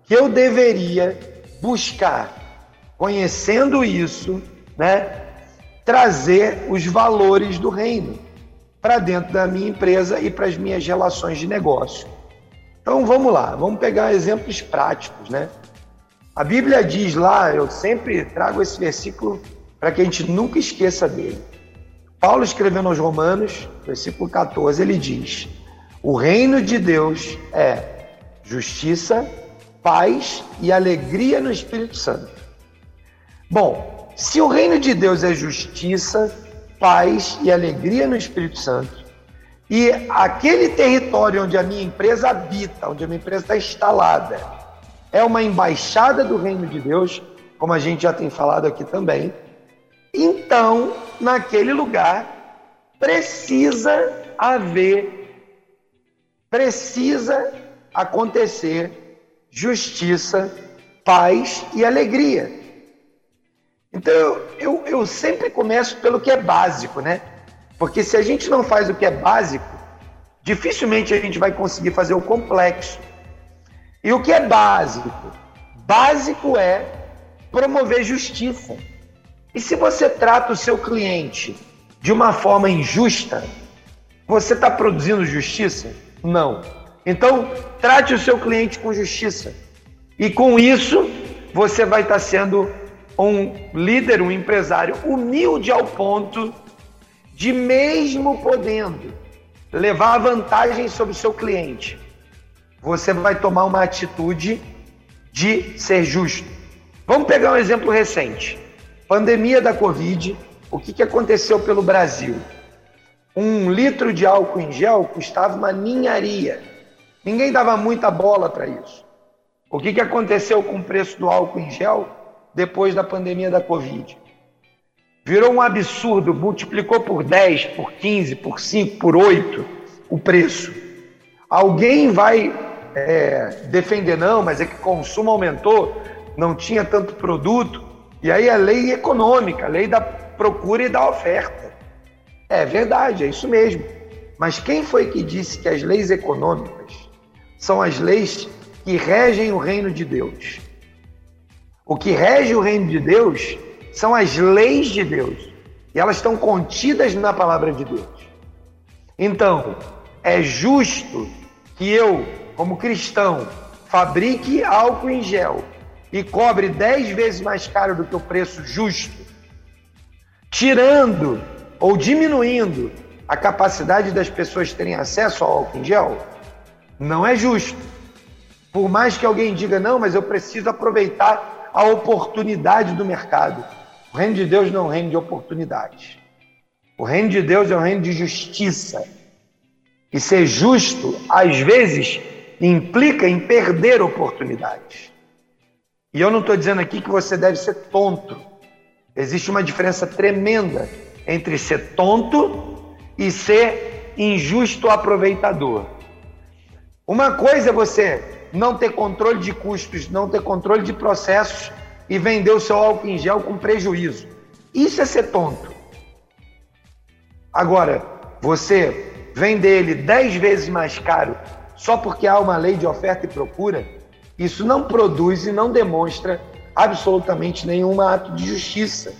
Speaker 3: que eu deveria buscar, conhecendo isso, né, trazer os valores do reino para dentro da minha empresa e para as minhas relações de negócio. Então vamos lá, vamos pegar exemplos práticos, né? A Bíblia diz lá, eu sempre trago esse versículo para que a gente nunca esqueça dele. Paulo escrevendo aos Romanos, versículo 14, ele diz: o reino de Deus é justiça, paz e alegria no Espírito Santo. Bom, se o reino de Deus é justiça, paz e alegria no Espírito Santo, e aquele território onde a minha empresa habita, onde a minha empresa está instalada, é uma embaixada do reino de Deus, como a gente já tem falado aqui também, então, naquele lugar, precisa haver precisa acontecer justiça, paz e alegria. Então eu, eu, sempre começo pelo que é básico, né? Porque se a gente não faz o que é básico, dificilmente a gente vai conseguir fazer o complexo. E o que é básico? Básico é promover justiça. E se você trata o seu cliente de uma forma injusta, você está produzindo justiça? Não. Então, trate o seu cliente com justiça. E com isso, você vai estar sendo um líder, um empresário humilde ao ponto de, mesmo podendo levar vantagem sobre o seu cliente, você vai tomar uma atitude de ser justo. Vamos pegar um exemplo recente. Pandemia da Covid, o que, que aconteceu pelo Brasil? Um litro de álcool em gel custava uma ninharia. Ninguém dava muita bola para isso. O que, que aconteceu com o preço do álcool em gel depois da pandemia da Covid? Virou um absurdo, multiplicou por 10, por 15, por 5, por 8 o preço. Alguém vai é, defender, não, mas é que o consumo aumentou, não tinha tanto produto. E aí a lei econômica, a lei da procura e da oferta. É verdade, é isso mesmo. Mas quem foi que disse que as leis econômicas são as leis que regem o reino de Deus? O que rege o reino de Deus são as leis de Deus. E elas estão contidas na palavra de Deus. Então, é justo que eu como cristão, fabrique álcool em gel e cobre 10 vezes mais caro do que o preço justo, tirando ou diminuindo a capacidade das pessoas terem acesso ao álcool em gel, não é justo. Por mais que alguém diga, não, mas eu preciso aproveitar a oportunidade do mercado. O reino de Deus não é um reino de oportunidades. O reino de Deus é um reino de justiça. E ser justo, às vezes, implica em perder oportunidades. E eu não estou dizendo aqui que você deve ser tonto. Existe uma diferença tremenda entre ser tonto e ser injusto aproveitador. Uma coisa é você não ter controle de custos, não ter controle de processos e vender o seu álcool em gel com prejuízo. Isso é ser tonto. Agora, você vender ele 10 vezes mais caro só porque há uma lei de oferta e procura, isso não produz e não demonstra absolutamente nenhum ato de justiça.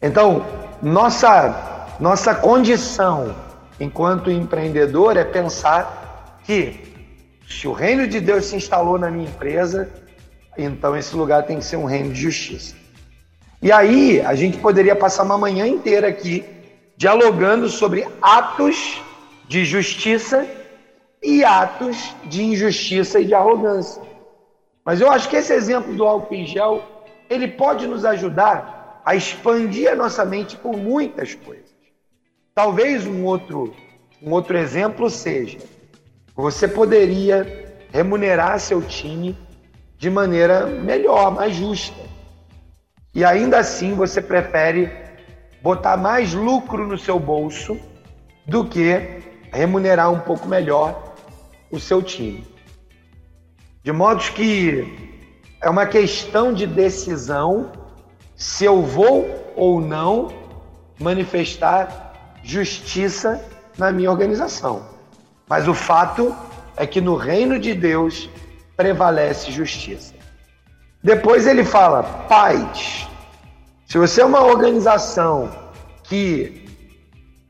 Speaker 3: Então, nossa, nossa condição enquanto empreendedor é pensar que se o reino de Deus se instalou na minha empresa, então esse lugar tem que ser um reino de justiça. E aí, a gente poderia passar uma manhã inteira aqui dialogando sobre atos de justiça e atos de injustiça e de arrogância. Mas eu acho que esse exemplo do álcool em gel, ele pode nos ajudar a expandir a nossa mente por muitas coisas. Talvez um outro, um outro exemplo seja: você poderia remunerar seu time de maneira melhor, mais justa. E ainda assim você prefere botar mais lucro no seu bolso do que remunerar um pouco melhor o seu time. De modo que é uma questão de decisão se eu vou ou não manifestar justiça na minha organização. Mas o fato é que no reino de Deus prevalece justiça. Depois ele fala: paz. Se você é uma organização que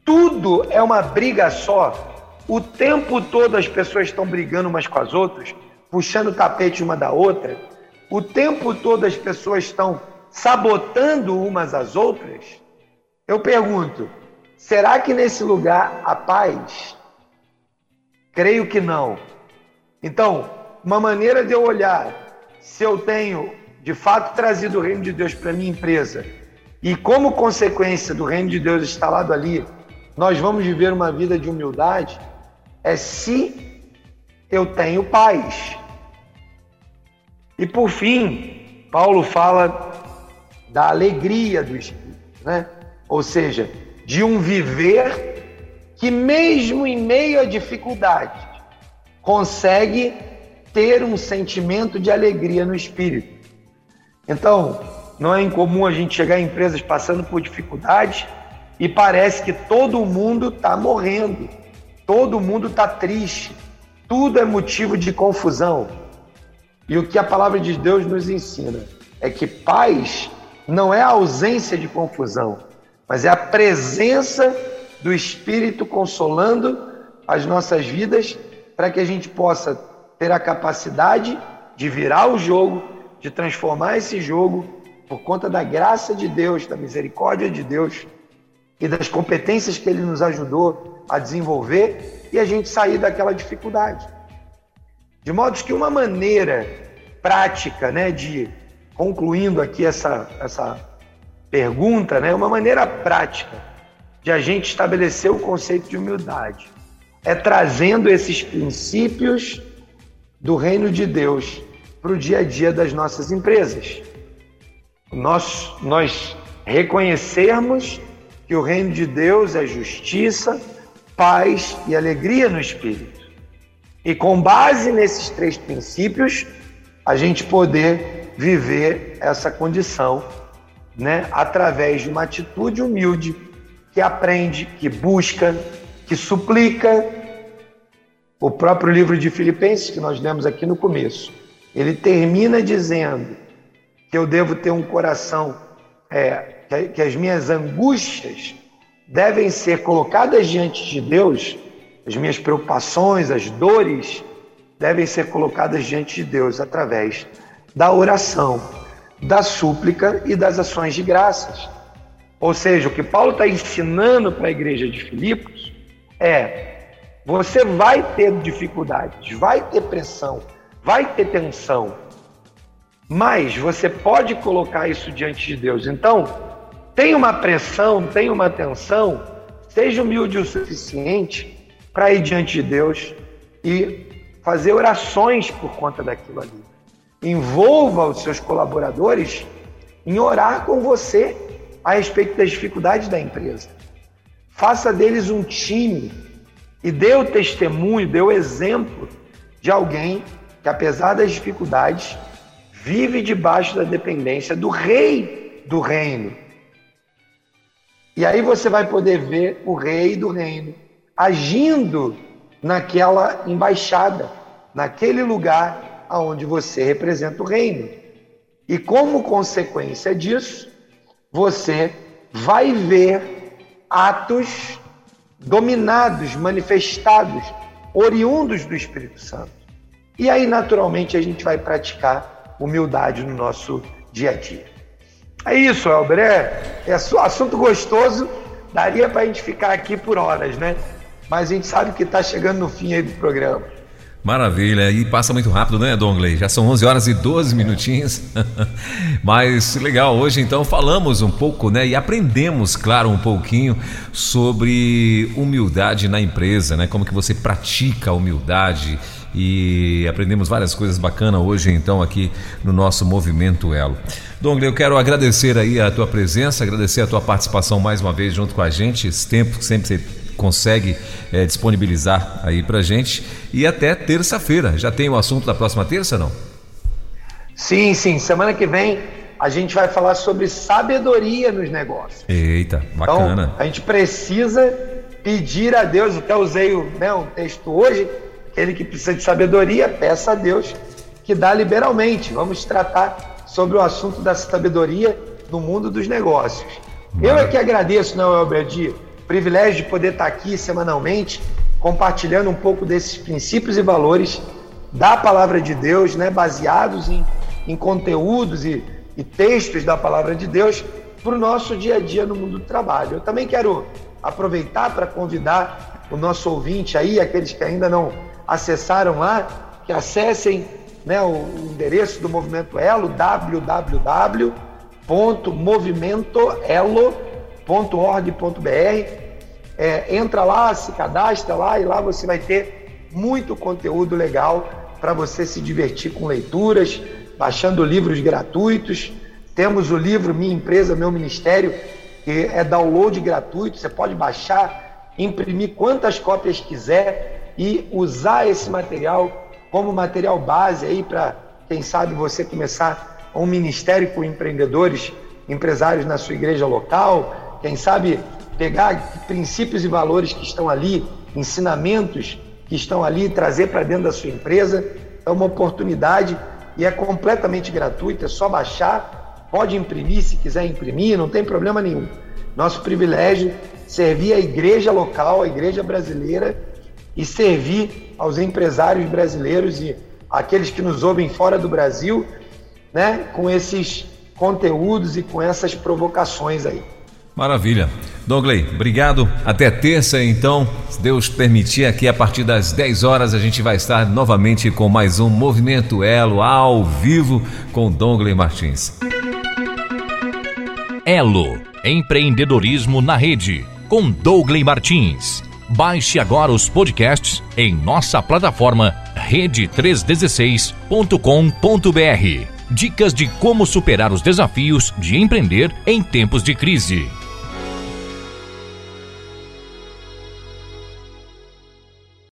Speaker 3: tudo é uma briga só, o tempo todo as pessoas estão brigando umas com as outras, puxando o tapete uma da outra. O tempo todo as pessoas estão sabotando umas às outras. Eu pergunto: será que nesse lugar há paz? Creio que não. Então, uma maneira de eu olhar se eu tenho de fato trazido o reino de Deus para minha empresa e como consequência do reino de Deus instalado ali, nós vamos viver uma vida de humildade é se eu tenho paz. E por fim, Paulo fala da alegria do Espírito, né? Ou seja, de um viver que, mesmo em meio à dificuldade, consegue ter um sentimento de alegria no espírito. Então, não é incomum a gente chegar em empresas passando por dificuldades e parece que todo mundo está morrendo Todo mundo está triste, tudo é motivo de confusão. E o que a palavra de Deus nos ensina é que paz não é a ausência de confusão, mas é a presença do Espírito consolando as nossas vidas para que a gente possa ter a capacidade de virar o jogo, de transformar esse jogo por conta da graça de Deus, da misericórdia de Deus e das competências que Ele nos ajudou a desenvolver e a gente sair daquela dificuldade. De modo que uma maneira prática, né, de concluindo aqui essa, essa pergunta, né, uma maneira prática de a gente estabelecer o conceito de humildade é trazendo esses princípios do reino de Deus para o dia a dia das nossas empresas. Nós, nós reconhecermos que o reino de Deus é justiça, paz e alegria no espírito. E com base nesses três princípios, a gente poder viver essa condição, né, através de uma atitude humilde que aprende, que busca, que suplica. O próprio livro de Filipenses que nós lemos aqui no começo, ele termina dizendo que eu devo ter um coração, é, que, que as minhas angústias devem ser colocadas diante de Deus, as minhas preocupações, as dores, devem ser colocadas diante de Deus através da oração, da súplica e das ações de graças. Ou seja, o que Paulo está ensinando para a igreja de Filipos é: você vai ter dificuldades, vai ter pressão, vai ter tensão, mas você pode colocar isso diante de Deus. Então, tem uma pressão, tem uma tensão, seja humilde o suficiente para ir diante de Deus e fazer orações por conta daquilo ali. Envolva os seus colaboradores em orar com você a respeito das dificuldades da empresa. Faça deles um time e dê o testemunho, dê o exemplo de alguém que, apesar das dificuldades, vive debaixo da dependência do rei do reino e aí você vai poder ver o rei do reino agindo naquela embaixada, naquele lugar aonde você representa o reino. E como consequência disso, você vai ver atos dominados, manifestados, oriundos do Espírito Santo. E aí, naturalmente, a gente vai praticar humildade no nosso dia a dia. É isso, Elber. É, é assunto gostoso. Daria para a gente ficar aqui por horas, né? Mas a gente sabe que está chegando no fim aí do programa.
Speaker 2: Maravilha, e passa muito rápido, né, Dongley? Já são 11 horas e 12 minutinhos. (laughs) Mas legal, hoje então falamos um pouco, né, e aprendemos, claro, um pouquinho sobre humildade na empresa, né? Como que você pratica a humildade e aprendemos várias coisas bacanas hoje então aqui no nosso movimento Elo. Dongle, eu quero agradecer aí a tua presença, agradecer a tua participação mais uma vez junto com a gente, esse tempo que sempre você consegue é, disponibilizar aí pra gente e até terça-feira. Já tem o assunto da próxima terça, não?
Speaker 3: Sim, sim. Semana que vem a gente vai falar sobre sabedoria nos negócios.
Speaker 2: Eita, bacana.
Speaker 3: Então, a gente precisa pedir a Deus, até usei né, um texto hoje, ele que precisa de sabedoria, peça a Deus que dá liberalmente. Vamos tratar sobre o assunto da sabedoria no mundo dos negócios. Eu é que agradeço, não, né, Elber, privilégio de poder estar aqui semanalmente compartilhando um pouco desses princípios e valores da palavra de Deus, né, baseados em, em conteúdos e, e textos da palavra de Deus para o nosso dia a dia no mundo do trabalho. Eu também quero aproveitar para convidar o nosso ouvinte aí, aqueles que ainda não acessaram lá, que acessem né, o endereço do Movimento Elo, www.movimentoelo.org.br. É, entra lá, se cadastra lá e lá você vai ter muito conteúdo legal para você se divertir com leituras, baixando livros gratuitos. Temos o livro Minha Empresa, Meu Ministério, que é download gratuito, você pode baixar, imprimir quantas cópias quiser e usar esse material como material base aí para, quem sabe, você começar um ministério com empreendedores, empresários na sua igreja local, quem sabe pegar princípios e valores que estão ali, ensinamentos que estão ali, trazer para dentro da sua empresa. É uma oportunidade e é completamente gratuito, é só baixar, pode imprimir se quiser imprimir, não tem problema nenhum. Nosso privilégio servir a igreja local, a igreja brasileira e servir aos empresários brasileiros e aqueles que nos ouvem fora do Brasil, né, com esses conteúdos e com essas provocações aí.
Speaker 2: Maravilha. Douglas, obrigado. Até terça, então. Se Deus permitir, aqui a partir das 10 horas a gente vai estar novamente com mais um Movimento Elo ao vivo com Douglas Martins.
Speaker 1: Elo Empreendedorismo na Rede com Douglas Martins. Baixe agora os podcasts em nossa plataforma rede316.com.br. Dicas de como superar os desafios de empreender em tempos de crise.